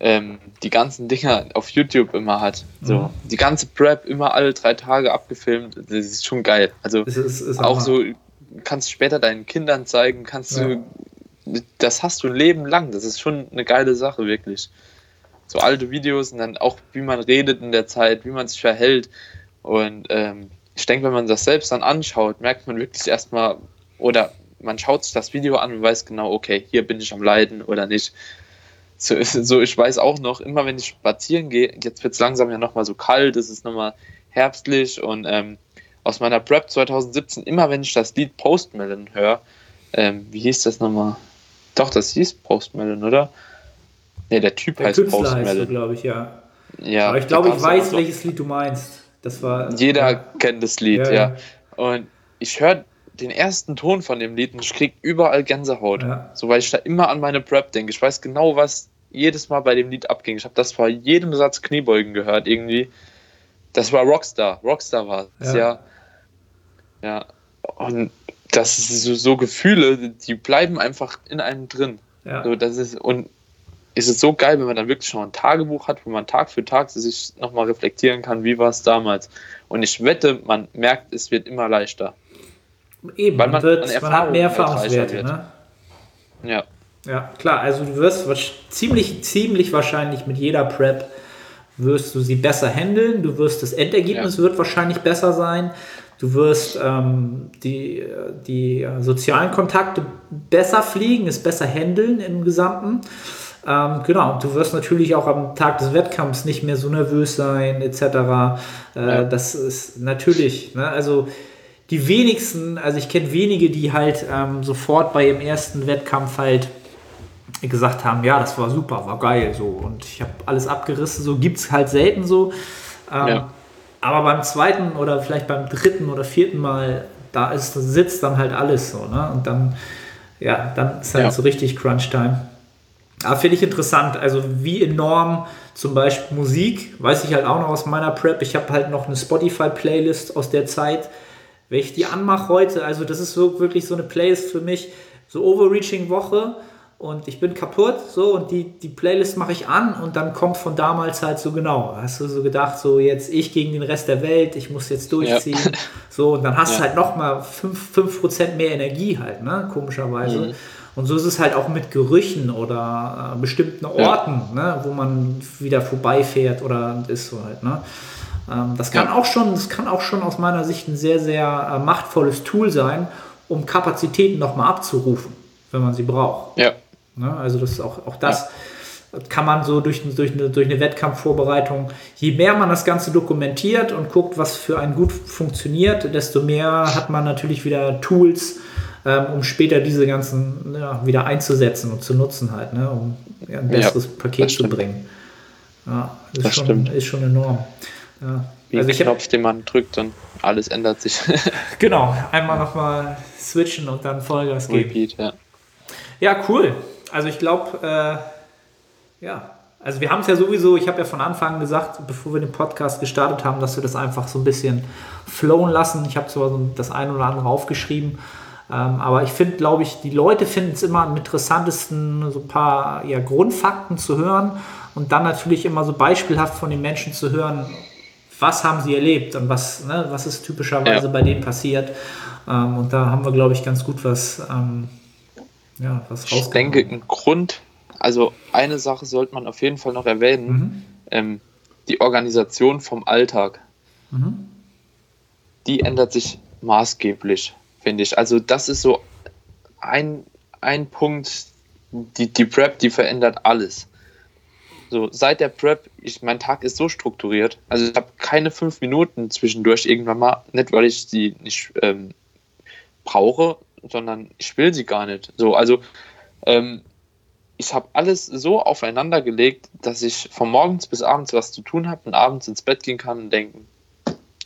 Speaker 2: ähm, die ganzen Dinger auf YouTube immer hat. So, mhm. die ganze Prep immer alle drei Tage abgefilmt, das ist schon geil. Also ist, ist auch so, kannst später deinen Kindern zeigen, kannst ja. du das hast du ein Leben lang. Das ist schon eine geile Sache, wirklich. So alte Videos und dann auch, wie man redet in der Zeit, wie man sich verhält. Und ähm, ich denke, wenn man das selbst dann anschaut, merkt man wirklich erstmal, oder man schaut sich das Video an und weiß genau, okay, hier bin ich am Leiden oder nicht. So, [LAUGHS] so ich weiß auch noch, immer wenn ich spazieren gehe, jetzt wird es langsam ja nochmal so kalt, es ist nochmal herbstlich und ähm, aus meiner Prep 2017, immer wenn ich das Lied Postmelon höre, ähm, wie hieß das nochmal? Doch, das hieß Postmelon, oder? Ne, der Typ der heißt Künstler Postmelon.
Speaker 3: glaube ich, ja. Ja. Aber ich glaube, ich weiß, welches Lied du meinst. Das war.
Speaker 2: Jeder ja. kennt das Lied, ja. ja. Und ich höre den ersten Ton von dem Lied und ich kriege überall Gänsehaut. Ja. So, weil ich da immer an meine Prep denke. Ich weiß genau, was jedes Mal bei dem Lied abging. Ich habe das vor jedem Satz Kniebeugen gehört, irgendwie. Das war Rockstar. Rockstar war es, ja. ja. Ja. Und das ist so, so, Gefühle, die bleiben einfach in einem drin. Ja. So, das ist, und ist es so geil, wenn man dann wirklich noch ein Tagebuch hat, wo man Tag für Tag sich nochmal reflektieren kann, wie war es damals. Und ich wette, man merkt, es wird immer leichter.
Speaker 3: Eben, Weil man, wird, man, man hat mehr Erfahrungswerte. Ne?
Speaker 2: Ja.
Speaker 3: Ja, klar, also du wirst ziemlich, ziemlich wahrscheinlich mit jeder Prep wirst du sie besser handeln, du wirst das Endergebnis ja. wird wahrscheinlich besser sein, du wirst ähm, die, die sozialen Kontakte besser fliegen, es besser handeln im Gesamten. Ähm, genau, du wirst natürlich auch am Tag des Wettkampfs nicht mehr so nervös sein, etc. Äh, ja. Das ist natürlich, ne, also die wenigsten, also ich kenne wenige, die halt ähm, sofort bei ihrem ersten Wettkampf halt gesagt haben, ja, das war super, war geil, so und ich habe alles abgerissen, so gibt es halt selten so. Ähm, ja. Aber beim zweiten oder vielleicht beim dritten oder vierten Mal, da ist, sitzt dann halt alles so, ne? Und dann, ja, dann ist halt ja. so richtig Crunch-Time. Aber finde ich interessant, also wie enorm zum Beispiel Musik, weiß ich halt auch noch aus meiner Prep. Ich habe halt noch eine Spotify-Playlist aus der Zeit. Wenn ich die anmache heute, also das ist so, wirklich so eine Playlist für mich, so Overreaching Woche und ich bin kaputt, so und die, die Playlist mache ich an und dann kommt von damals halt so genau. Hast du so gedacht, so jetzt ich gegen den Rest der Welt, ich muss jetzt durchziehen. Ja. [LAUGHS] So, und dann hast ja. du halt nochmal 5%, 5 mehr Energie halt, ne, komischerweise. Mhm. Und so ist es halt auch mit Gerüchen oder äh, bestimmten Orten, ja. ne, wo man wieder vorbeifährt oder ist so halt. Ne? Ähm, das, kann auch schon, das kann auch schon aus meiner Sicht ein sehr, sehr äh, machtvolles Tool sein, um Kapazitäten nochmal abzurufen, wenn man sie braucht.
Speaker 2: Ja.
Speaker 3: Ne? Also das ist auch, auch das. Kann man so durch, durch, eine, durch eine Wettkampfvorbereitung, je mehr man das Ganze dokumentiert und guckt, was für einen gut funktioniert, desto mehr hat man natürlich wieder Tools, ähm, um später diese ganzen ja, wieder einzusetzen und zu nutzen halt, ne, um ein besseres ja, Paket zu bringen. Ja, ist, das schon, stimmt. ist schon enorm.
Speaker 2: Ja. Wie also ein Knopf, den man drückt und alles ändert sich. [LAUGHS]
Speaker 3: genau, einmal nochmal switchen und dann Vollgas geben. Repeat, ja. Ja, cool. Also ich glaube, äh, ja, also wir haben es ja sowieso, ich habe ja von Anfang gesagt, bevor wir den Podcast gestartet haben, dass wir das einfach so ein bisschen flowen lassen. Ich habe zwar so das eine oder andere aufgeschrieben, ähm, aber ich finde, glaube ich, die Leute finden es immer am interessantesten, so ein paar ja, Grundfakten zu hören und dann natürlich immer so beispielhaft von den Menschen zu hören, was haben sie erlebt und was, ne, was ist typischerweise ja. bei denen passiert. Ähm, und da haben wir, glaube ich, ganz gut was, ähm, ja, was
Speaker 2: Ich denke, ein Grund, also eine Sache sollte man auf jeden Fall noch erwähnen, mhm. ähm, die Organisation vom Alltag. Mhm. Die ändert sich maßgeblich finde ich. Also das ist so ein, ein Punkt, die, die Prep, die verändert alles. So, seit der Prep, ich, mein Tag ist so strukturiert. Also ich habe keine fünf Minuten zwischendurch irgendwann mal, nicht weil ich sie nicht ähm, brauche, sondern ich will sie gar nicht. So, also ähm, ich habe alles so aufeinander gelegt, dass ich von morgens bis abends was zu tun habe und abends ins Bett gehen kann und denken,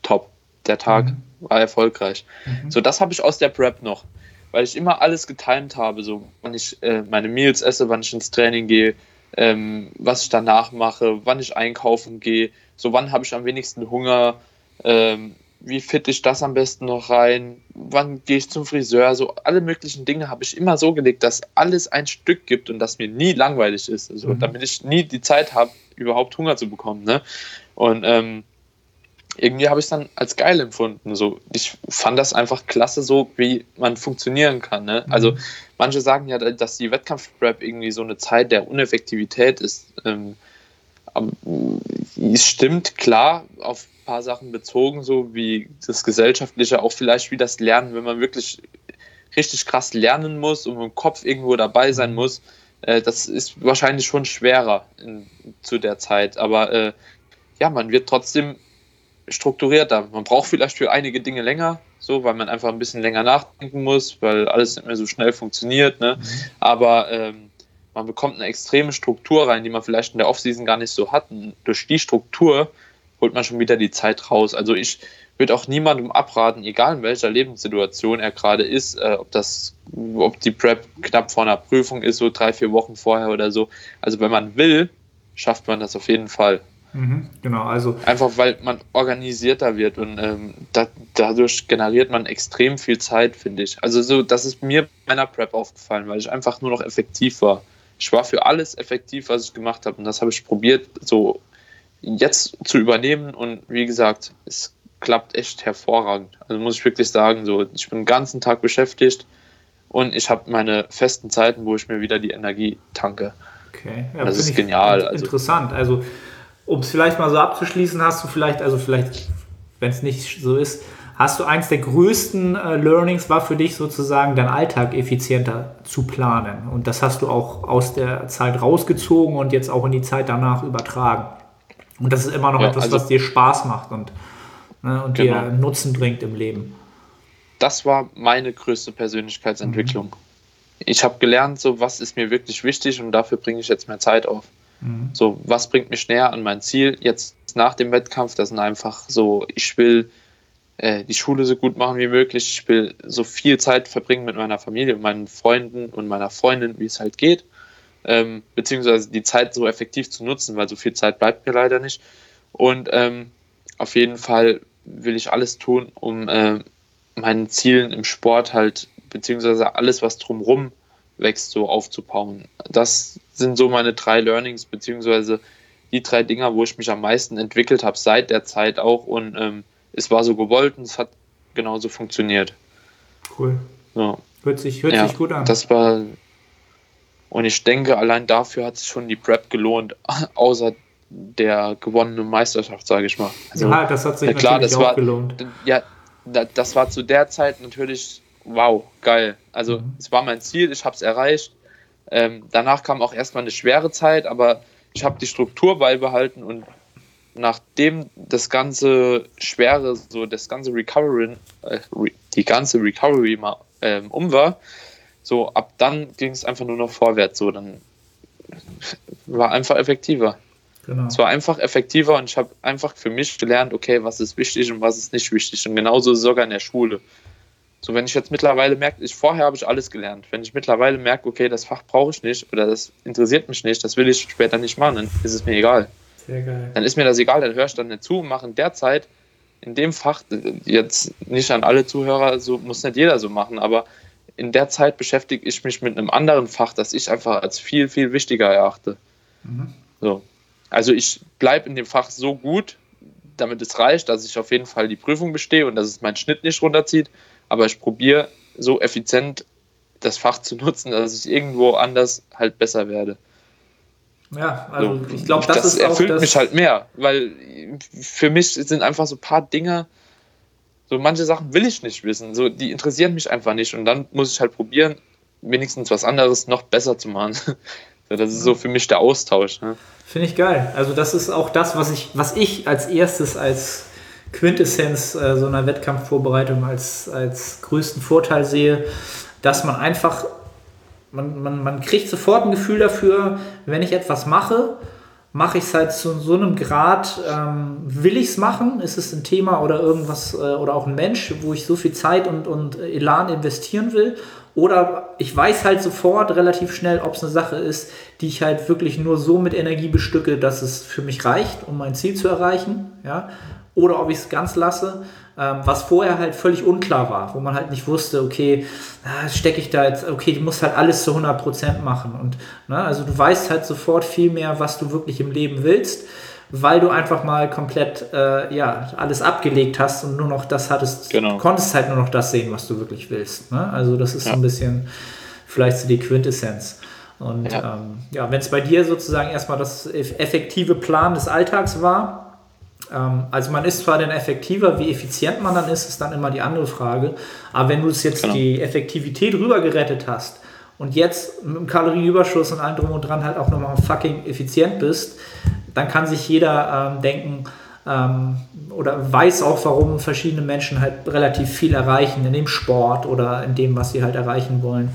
Speaker 2: top, der Tag mhm war erfolgreich. Mhm. So, das habe ich aus der Prep noch, weil ich immer alles getimt habe, so wann ich äh, meine Meals esse, wann ich ins Training gehe, ähm, was ich danach mache, wann ich einkaufen gehe, so wann habe ich am wenigsten Hunger, ähm, wie fit ich das am besten noch rein, wann gehe ich zum Friseur, so alle möglichen Dinge habe ich immer so gelegt, dass alles ein Stück gibt und dass mir nie langweilig ist, also, mhm. damit ich nie die Zeit habe, überhaupt Hunger zu bekommen. Ne? Und ähm, irgendwie habe ich es dann als geil empfunden. So, ich fand das einfach klasse, so wie man funktionieren kann. Ne? Mhm. Also manche sagen ja, dass die Wettkampf-Prep irgendwie so eine Zeit der Uneffektivität ist. Ähm, es stimmt klar auf ein paar Sachen bezogen, so wie das Gesellschaftliche, auch vielleicht wie das Lernen, wenn man wirklich richtig krass lernen muss und im Kopf irgendwo dabei sein muss. Äh, das ist wahrscheinlich schon schwerer in, zu der Zeit. Aber äh, ja, man wird trotzdem strukturierter. Man braucht vielleicht für einige Dinge länger, so, weil man einfach ein bisschen länger nachdenken muss, weil alles nicht mehr so schnell funktioniert. Ne? Mhm. Aber ähm, man bekommt eine extreme Struktur rein, die man vielleicht in der Offseason gar nicht so hat. Und durch die Struktur holt man schon wieder die Zeit raus. Also ich würde auch niemandem abraten, egal in welcher Lebenssituation er gerade ist, äh, ob das, ob die Prep knapp vor einer Prüfung ist, so drei, vier Wochen vorher oder so. Also wenn man will, schafft man das auf jeden Fall.
Speaker 3: Mhm, genau, also.
Speaker 2: Einfach weil man organisierter wird und ähm, da, dadurch generiert man extrem viel Zeit, finde ich. Also so, das ist mir bei meiner Prep aufgefallen, weil ich einfach nur noch effektiv war ich war für alles effektiv, was ich gemacht habe. Und das habe ich probiert, so jetzt zu übernehmen. Und wie gesagt, es klappt echt hervorragend. Also muss ich wirklich sagen, so ich bin den ganzen Tag beschäftigt und ich habe meine festen Zeiten, wo ich mir wieder die Energie tanke.
Speaker 3: Okay, ja,
Speaker 2: das ist genial.
Speaker 3: Also interessant. Also um es vielleicht mal so abzuschließen, hast du vielleicht, also vielleicht, wenn es nicht so ist, hast du eins der größten äh, Learnings war für dich sozusagen dein Alltag effizienter zu planen und das hast du auch aus der Zeit rausgezogen und jetzt auch in die Zeit danach übertragen. Und das ist immer noch ja, etwas, also, was dir Spaß macht und, ne, und genau. dir Nutzen bringt im Leben.
Speaker 2: Das war meine größte Persönlichkeitsentwicklung. Mhm. Ich habe gelernt, so was ist mir wirklich wichtig und dafür bringe ich jetzt mehr Zeit auf. Mhm. So, was bringt mich näher an mein Ziel jetzt nach dem Wettkampf? Das sind einfach so, ich will äh, die Schule so gut machen wie möglich, ich will so viel Zeit verbringen mit meiner Familie und meinen Freunden und meiner Freundin, wie es halt geht. Ähm, beziehungsweise die Zeit so effektiv zu nutzen, weil so viel Zeit bleibt mir leider nicht. Und ähm, auf jeden Fall will ich alles tun, um äh, meinen Zielen im Sport halt, beziehungsweise alles, was drumrum wächst, so aufzubauen. Das sind so meine drei Learnings, beziehungsweise die drei Dinger, wo ich mich am meisten entwickelt habe seit der Zeit auch und ähm, es war so gewollt und es hat genauso funktioniert.
Speaker 3: Cool.
Speaker 2: Ja.
Speaker 3: Hört, sich, hört ja, sich gut an.
Speaker 2: Das war und ich denke, allein dafür hat sich schon die Prep gelohnt, [LAUGHS] außer der gewonnenen Meisterschaft, sage ich mal.
Speaker 3: Also, ja, das hat sich ja, klar, das auch
Speaker 2: war,
Speaker 3: gelohnt.
Speaker 2: Ja, das war zu der Zeit natürlich wow, geil. Also mhm. es war mein Ziel, ich habe es erreicht. Ähm, danach kam auch erstmal eine schwere Zeit, aber ich habe die Struktur beibehalten und nachdem das ganze Schwere, so das ganze Recovery, äh, die ganze Recovery mal ähm, um war, so ab dann ging es einfach nur noch vorwärts. So dann war einfach effektiver. Genau. Es war einfach effektiver und ich habe einfach für mich gelernt, okay, was ist wichtig und was ist nicht wichtig. Und genauso sogar in der Schule. So, wenn ich jetzt mittlerweile merke, ich vorher habe ich alles gelernt. Wenn ich mittlerweile merke, okay, das Fach brauche ich nicht oder das interessiert mich nicht, das will ich später nicht machen, dann ist es mir egal.
Speaker 3: Sehr geil.
Speaker 2: Dann ist mir das egal, dann höre ich dann nicht zu und mache in der Zeit in dem Fach, jetzt nicht an alle Zuhörer, so muss nicht jeder so machen, aber in der Zeit beschäftige ich mich mit einem anderen Fach, das ich einfach als viel, viel wichtiger erachte. Mhm. So. Also ich bleibe in dem Fach so gut, damit es reicht, dass ich auf jeden Fall die Prüfung bestehe und dass es meinen Schnitt nicht runterzieht aber ich probiere so effizient das Fach zu nutzen, dass ich irgendwo anders halt besser werde.
Speaker 3: Ja, also so, ich glaube, das,
Speaker 2: das ist erfüllt das mich halt mehr, weil für mich sind einfach so ein paar Dinge, so manche Sachen will ich nicht wissen, so die interessieren mich einfach nicht und dann muss ich halt probieren, wenigstens was anderes noch besser zu machen. [LAUGHS] das ist so für mich der Austausch. Ne?
Speaker 3: Finde ich geil. Also das ist auch das, was ich, was ich als erstes als Quintessenz äh, so einer Wettkampfvorbereitung als, als größten Vorteil sehe, dass man einfach, man, man, man kriegt sofort ein Gefühl dafür, wenn ich etwas mache, mache ich es halt zu so einem Grad, ähm, will ich es machen? Ist es ein Thema oder irgendwas äh, oder auch ein Mensch, wo ich so viel Zeit und, und Elan investieren will? Oder ich weiß halt sofort relativ schnell, ob es eine Sache ist, die ich halt wirklich nur so mit Energie bestücke, dass es für mich reicht, um mein Ziel zu erreichen. Ja? oder ob ich es ganz lasse, ähm, was vorher halt völlig unklar war, wo man halt nicht wusste, okay, stecke ich da jetzt, okay, du musst halt alles zu 100% machen und ne, also du weißt halt sofort viel mehr, was du wirklich im Leben willst, weil du einfach mal komplett äh, ja, alles abgelegt hast und nur noch das hattest, genau. konntest halt nur noch das sehen, was du wirklich willst. Ne? Also das ist ja. so ein bisschen vielleicht so die Quintessenz. Und ja, ähm, ja wenn es bei dir sozusagen erstmal das effektive Plan des Alltags war, also man ist zwar dann effektiver, wie effizient man dann ist, ist dann immer die andere Frage. Aber wenn du es jetzt genau. die Effektivität rübergerettet hast und jetzt mit dem Kalorienüberschuss und allem drum und dran halt auch nochmal fucking effizient bist, dann kann sich jeder ähm, denken ähm, oder weiß auch, warum verschiedene Menschen halt relativ viel erreichen in dem Sport oder in dem, was sie halt erreichen wollen.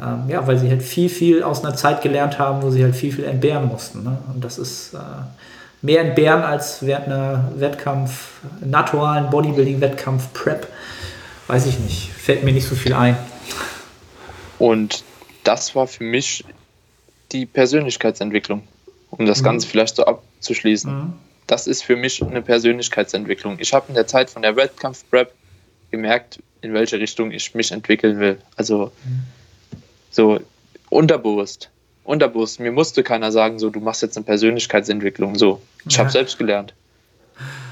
Speaker 3: Ähm, ja, weil sie halt viel, viel aus einer Zeit gelernt haben, wo sie halt viel, viel entbehren mussten. Ne? Und das ist... Äh, mehr entbehren als während einer Wettkampf, naturalen Bodybuilding-Wettkampf Prep. Weiß ich nicht. Fällt mir nicht so viel ein.
Speaker 2: Und das war für mich die Persönlichkeitsentwicklung, um das mhm. Ganze vielleicht so abzuschließen. Mhm. Das ist für mich eine Persönlichkeitsentwicklung. Ich habe in der Zeit von der Wettkampf-Prep gemerkt, in welche Richtung ich mich entwickeln will. Also so unterbewusst. unterbewusst. Mir musste keiner sagen, so, du machst jetzt eine Persönlichkeitsentwicklung. So, ich habe
Speaker 3: Ja.
Speaker 2: selbst gelernt.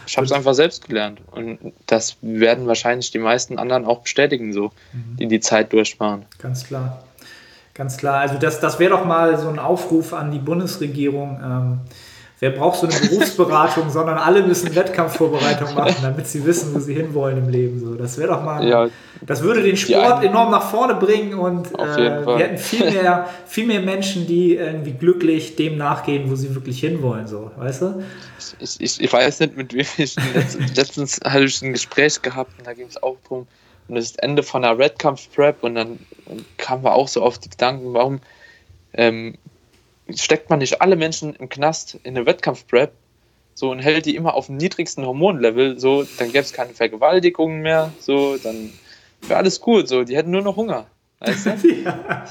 Speaker 2: Ich habe es einfach selbst gelernt. Und das werden wahrscheinlich die meisten anderen auch bestätigen, so,
Speaker 3: Mhm.
Speaker 2: die die Zeit durchmachen.
Speaker 3: Ganz klar. Ganz klar. Also das, das wäre doch mal so ein Aufruf an die Bundesregierung. Ähm, wer braucht so eine Berufsberatung, sondern alle müssen Wettkampfvorbereitung [LAUGHS] machen, damit sie wissen, wo sie hinwollen im Leben. So, das wäre doch mal.
Speaker 2: Ja,
Speaker 3: Das würde den Sport enorm nach vorne bringen und äh, wir hätten viel mehr, viel mehr Menschen, die irgendwie glücklich dem nachgehen, wo sie wirklich hinwollen. So, weißt du?
Speaker 2: ich, ich, ich weiß nicht, mit wem ich [LAUGHS] letztens, letztens hatte ich ein Gespräch gehabt und da ging es auch drum, und das ist Ende von der Wettkampf-Prep und dann kamen wir auch so auf die Gedanken, warum ähm, steckt man nicht alle Menschen im Knast in eine Wettkampf-Prep so und hält die immer auf dem niedrigsten Hormonlevel, so, dann gäbe es keine Vergewaltigungen mehr, so, dann wäre alles gut, so, die hätten nur noch Hunger. Weißt du? [LAUGHS]
Speaker 3: Ja.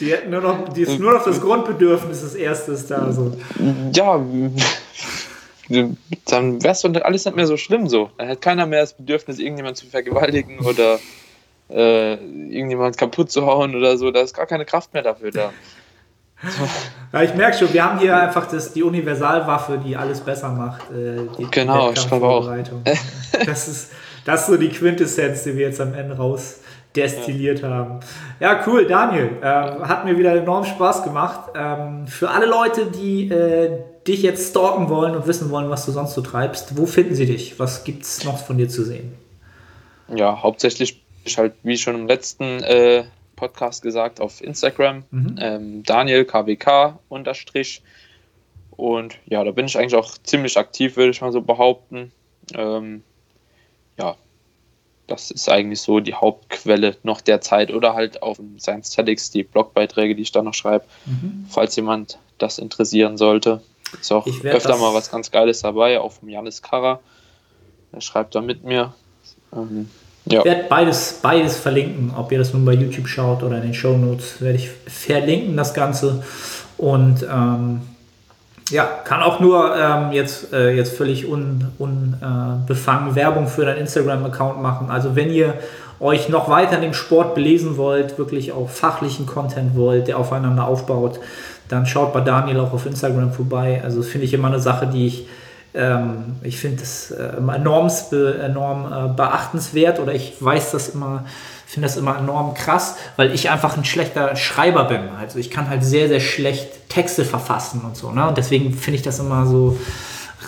Speaker 3: Die hätten nur noch, die ist nur noch das Grundbedürfnis des Erstes da. So.
Speaker 2: ja, dann wäre es doch alles nicht mehr so schlimm so. Dann hat keiner mehr das Bedürfnis, irgendjemand zu vergewaltigen oder äh, irgendjemand kaputt zu hauen oder so. Da ist gar keine Kraft mehr dafür da.
Speaker 3: Ja, ich merke schon, wir haben hier einfach das, die Universalwaffe, die alles besser macht. Äh, die
Speaker 2: Genau, ich glaube auch.
Speaker 3: Das ist, das ist so die Quintessenz, die wir jetzt am Ende raus destilliert haben. Ja, cool, Daniel. Ähm, hat mir wieder enorm Spaß gemacht. Ähm, für alle Leute, die äh, dich jetzt stalken wollen und wissen wollen, was du sonst so treibst, wo finden sie dich? Was gibt es noch von dir zu sehen?
Speaker 2: Ja, hauptsächlich ich halt, wie schon im letzten äh, Podcast gesagt, auf Instagram.
Speaker 3: Mhm.
Speaker 2: Ähm, Daniel KWK unterstrich. Und ja, da bin ich eigentlich auch ziemlich aktiv, würde ich mal so behaupten. Ähm, ja, das ist eigentlich so die Hauptquelle noch der Zeit oder halt auf dem Science Statics die Blogbeiträge, die ich da noch schreibe, falls jemand das interessieren sollte. Ist auch
Speaker 3: Ich
Speaker 2: öfter mal was ganz Geiles dabei, auch vom Janis Karrer. Der schreibt da mit mir. Ähm, ja.
Speaker 3: Ich werde beides, beides verlinken, ob ihr das nun bei YouTube schaut oder in den Show Notes, werde ich verlinken das Ganze. Und ähm, ja, kann auch nur ähm, jetzt, äh, jetzt völlig unbefangen un, äh, Werbung für deinen Instagram-Account machen. Also wenn ihr euch noch weiter in dem Sport belesen wollt, wirklich auch fachlichen Content wollt, der aufeinander aufbaut, dann schaut bei Daniel auch auf Instagram vorbei. Also finde ich immer eine Sache, die ich ähm, ich finde das äh, immer enorm, enorm äh, beachtenswert oder ich weiß das immer, finde das immer enorm krass, weil ich einfach ein schlechter Schreiber bin. Also ich kann halt sehr, sehr schlecht Texte verfassen und so. Ne? Und deswegen finde ich das immer so,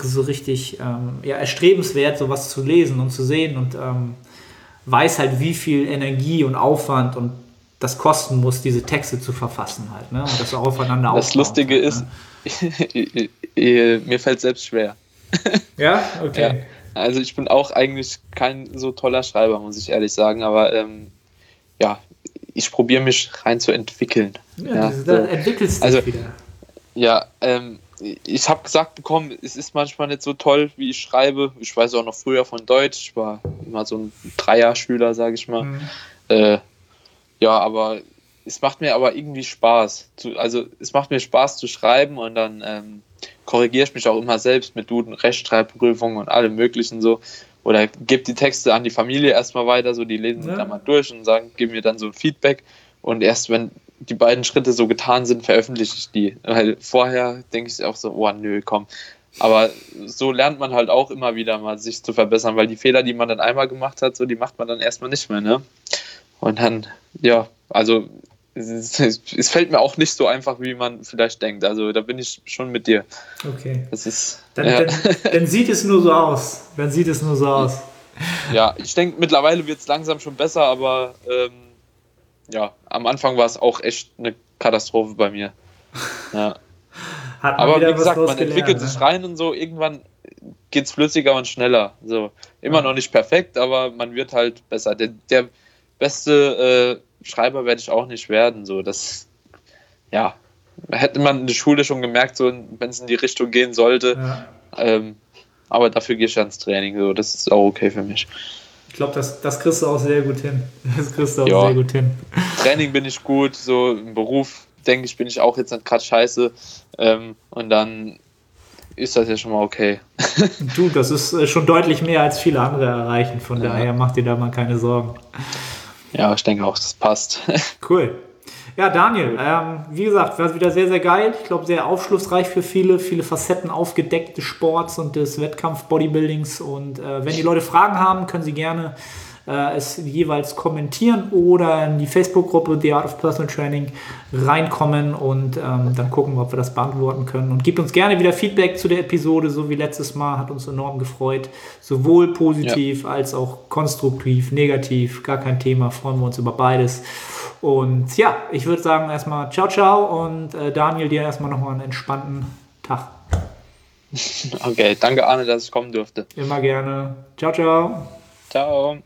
Speaker 3: so richtig ähm, ja, erstrebenswert, sowas zu lesen und zu sehen und ähm, weiß halt, wie viel Energie und Aufwand und das kosten muss, diese Texte zu verfassen halt. Ne? Und das auch aufeinander
Speaker 2: Das. Lustige ist, [LAUGHS] mir fällt selbst schwer. [LAUGHS]
Speaker 3: Ja, okay.
Speaker 2: Ja. Also ich bin auch eigentlich kein so toller Schreiber, muss ich ehrlich sagen, aber ähm, ja, ich probiere mich rein zu entwickeln.
Speaker 3: Ja,
Speaker 2: Ja, so.
Speaker 3: entwickelst du
Speaker 2: Also-
Speaker 3: dich wieder.
Speaker 2: Ja, ähm, ich habe gesagt bekommen, es ist manchmal nicht so toll, wie ich schreibe. Ich weiß auch noch früher von Deutsch. Ich war immer so ein Dreier-Schüler, sage ich mal.
Speaker 3: Mhm.
Speaker 2: Äh, ja, aber es macht mir aber irgendwie Spaß. Zu, also es macht mir Spaß zu schreiben und dann ähm, korrigiere ich mich auch immer selbst mit Duden, Rechtschreibprüfungen und allem möglichen so. Oder gebe die Texte an die Familie erstmal weiter, so die lesen
Speaker 3: Ja.
Speaker 2: dann mal durch und sagen, geben mir dann so ein Feedback. Und erst wenn die beiden Schritte so getan sind, veröffentliche ich die. Weil vorher denke ich auch so, oh nö, komm. Aber so lernt man halt auch immer wieder mal sich zu verbessern, weil die Fehler, die man dann einmal gemacht hat, so die macht man dann erstmal nicht mehr, ne? Und dann, ja, also [LAUGHS] es, es fällt mir auch nicht so einfach, wie man vielleicht denkt. Also da bin ich schon mit dir.
Speaker 3: Okay.
Speaker 2: Das ist,
Speaker 3: Dann,
Speaker 2: ja,
Speaker 3: dann, dann sieht es nur so aus. Dann sieht es nur so aus.
Speaker 2: ja, ich denke, mittlerweile wird es langsam schon besser, aber ähm, ja, am Anfang war es auch echt eine Katastrophe bei mir. Ja. [LAUGHS]
Speaker 3: Hat man
Speaker 2: Aber wie gesagt, man entwickelt
Speaker 3: ne?
Speaker 2: sich rein und so, irgendwann geht es flüssiger und schneller. So. Immer
Speaker 3: Ja.
Speaker 2: noch nicht perfekt, aber man wird halt besser. Der, der beste äh, Schreiber werde ich auch nicht werden. So. Das, ja, hätte man in der Schule schon gemerkt, so, wenn es in die Richtung gehen sollte.
Speaker 3: Ja.
Speaker 2: Ähm, aber dafür gehe ich ja ins Training. So. Das ist auch okay für mich.
Speaker 3: Ich glaube, das, das kriegst du auch sehr gut hin. Das kriegst du auch
Speaker 2: Ja.
Speaker 3: sehr gut hin.
Speaker 2: Training bin ich gut, so im Beruf denke ich, bin ich auch jetzt nicht gerade scheiße. Ähm, und dann ist das ja schon mal okay. [LAUGHS]
Speaker 3: Du, das ist äh, schon deutlich mehr als viele andere erreichen. Von
Speaker 2: Ja.
Speaker 3: daher mach dir da mal keine Sorgen.
Speaker 2: Ja, ich denke auch, das passt. [LAUGHS]
Speaker 3: Cool. Ja, Daniel, ähm, wie gesagt, war wieder sehr, sehr geil. Ich glaube, sehr aufschlussreich für viele, viele Facetten aufgedeckt des Sports und des Wettkampf-Bodybuildings. Und äh, wenn die Leute Fragen haben, können sie gerne äh, es jeweils kommentieren oder in die Facebook-Gruppe The Art of Personal Training reinkommen und ähm, dann gucken wir, ob wir das beantworten können. Und gebt uns gerne wieder Feedback zu der Episode, so wie letztes Mal, hat uns enorm gefreut. Sowohl positiv ja. als auch konstruktiv, negativ, gar kein Thema, freuen wir uns über beides. Und ja, ich würde sagen erstmal ciao, ciao und äh, Daniel, dir erstmal nochmal einen entspannten Tag. [LAUGHS]
Speaker 2: Okay, danke Arne, dass ich kommen durfte.
Speaker 3: Immer gerne. Ciao, ciao.
Speaker 2: Ciao.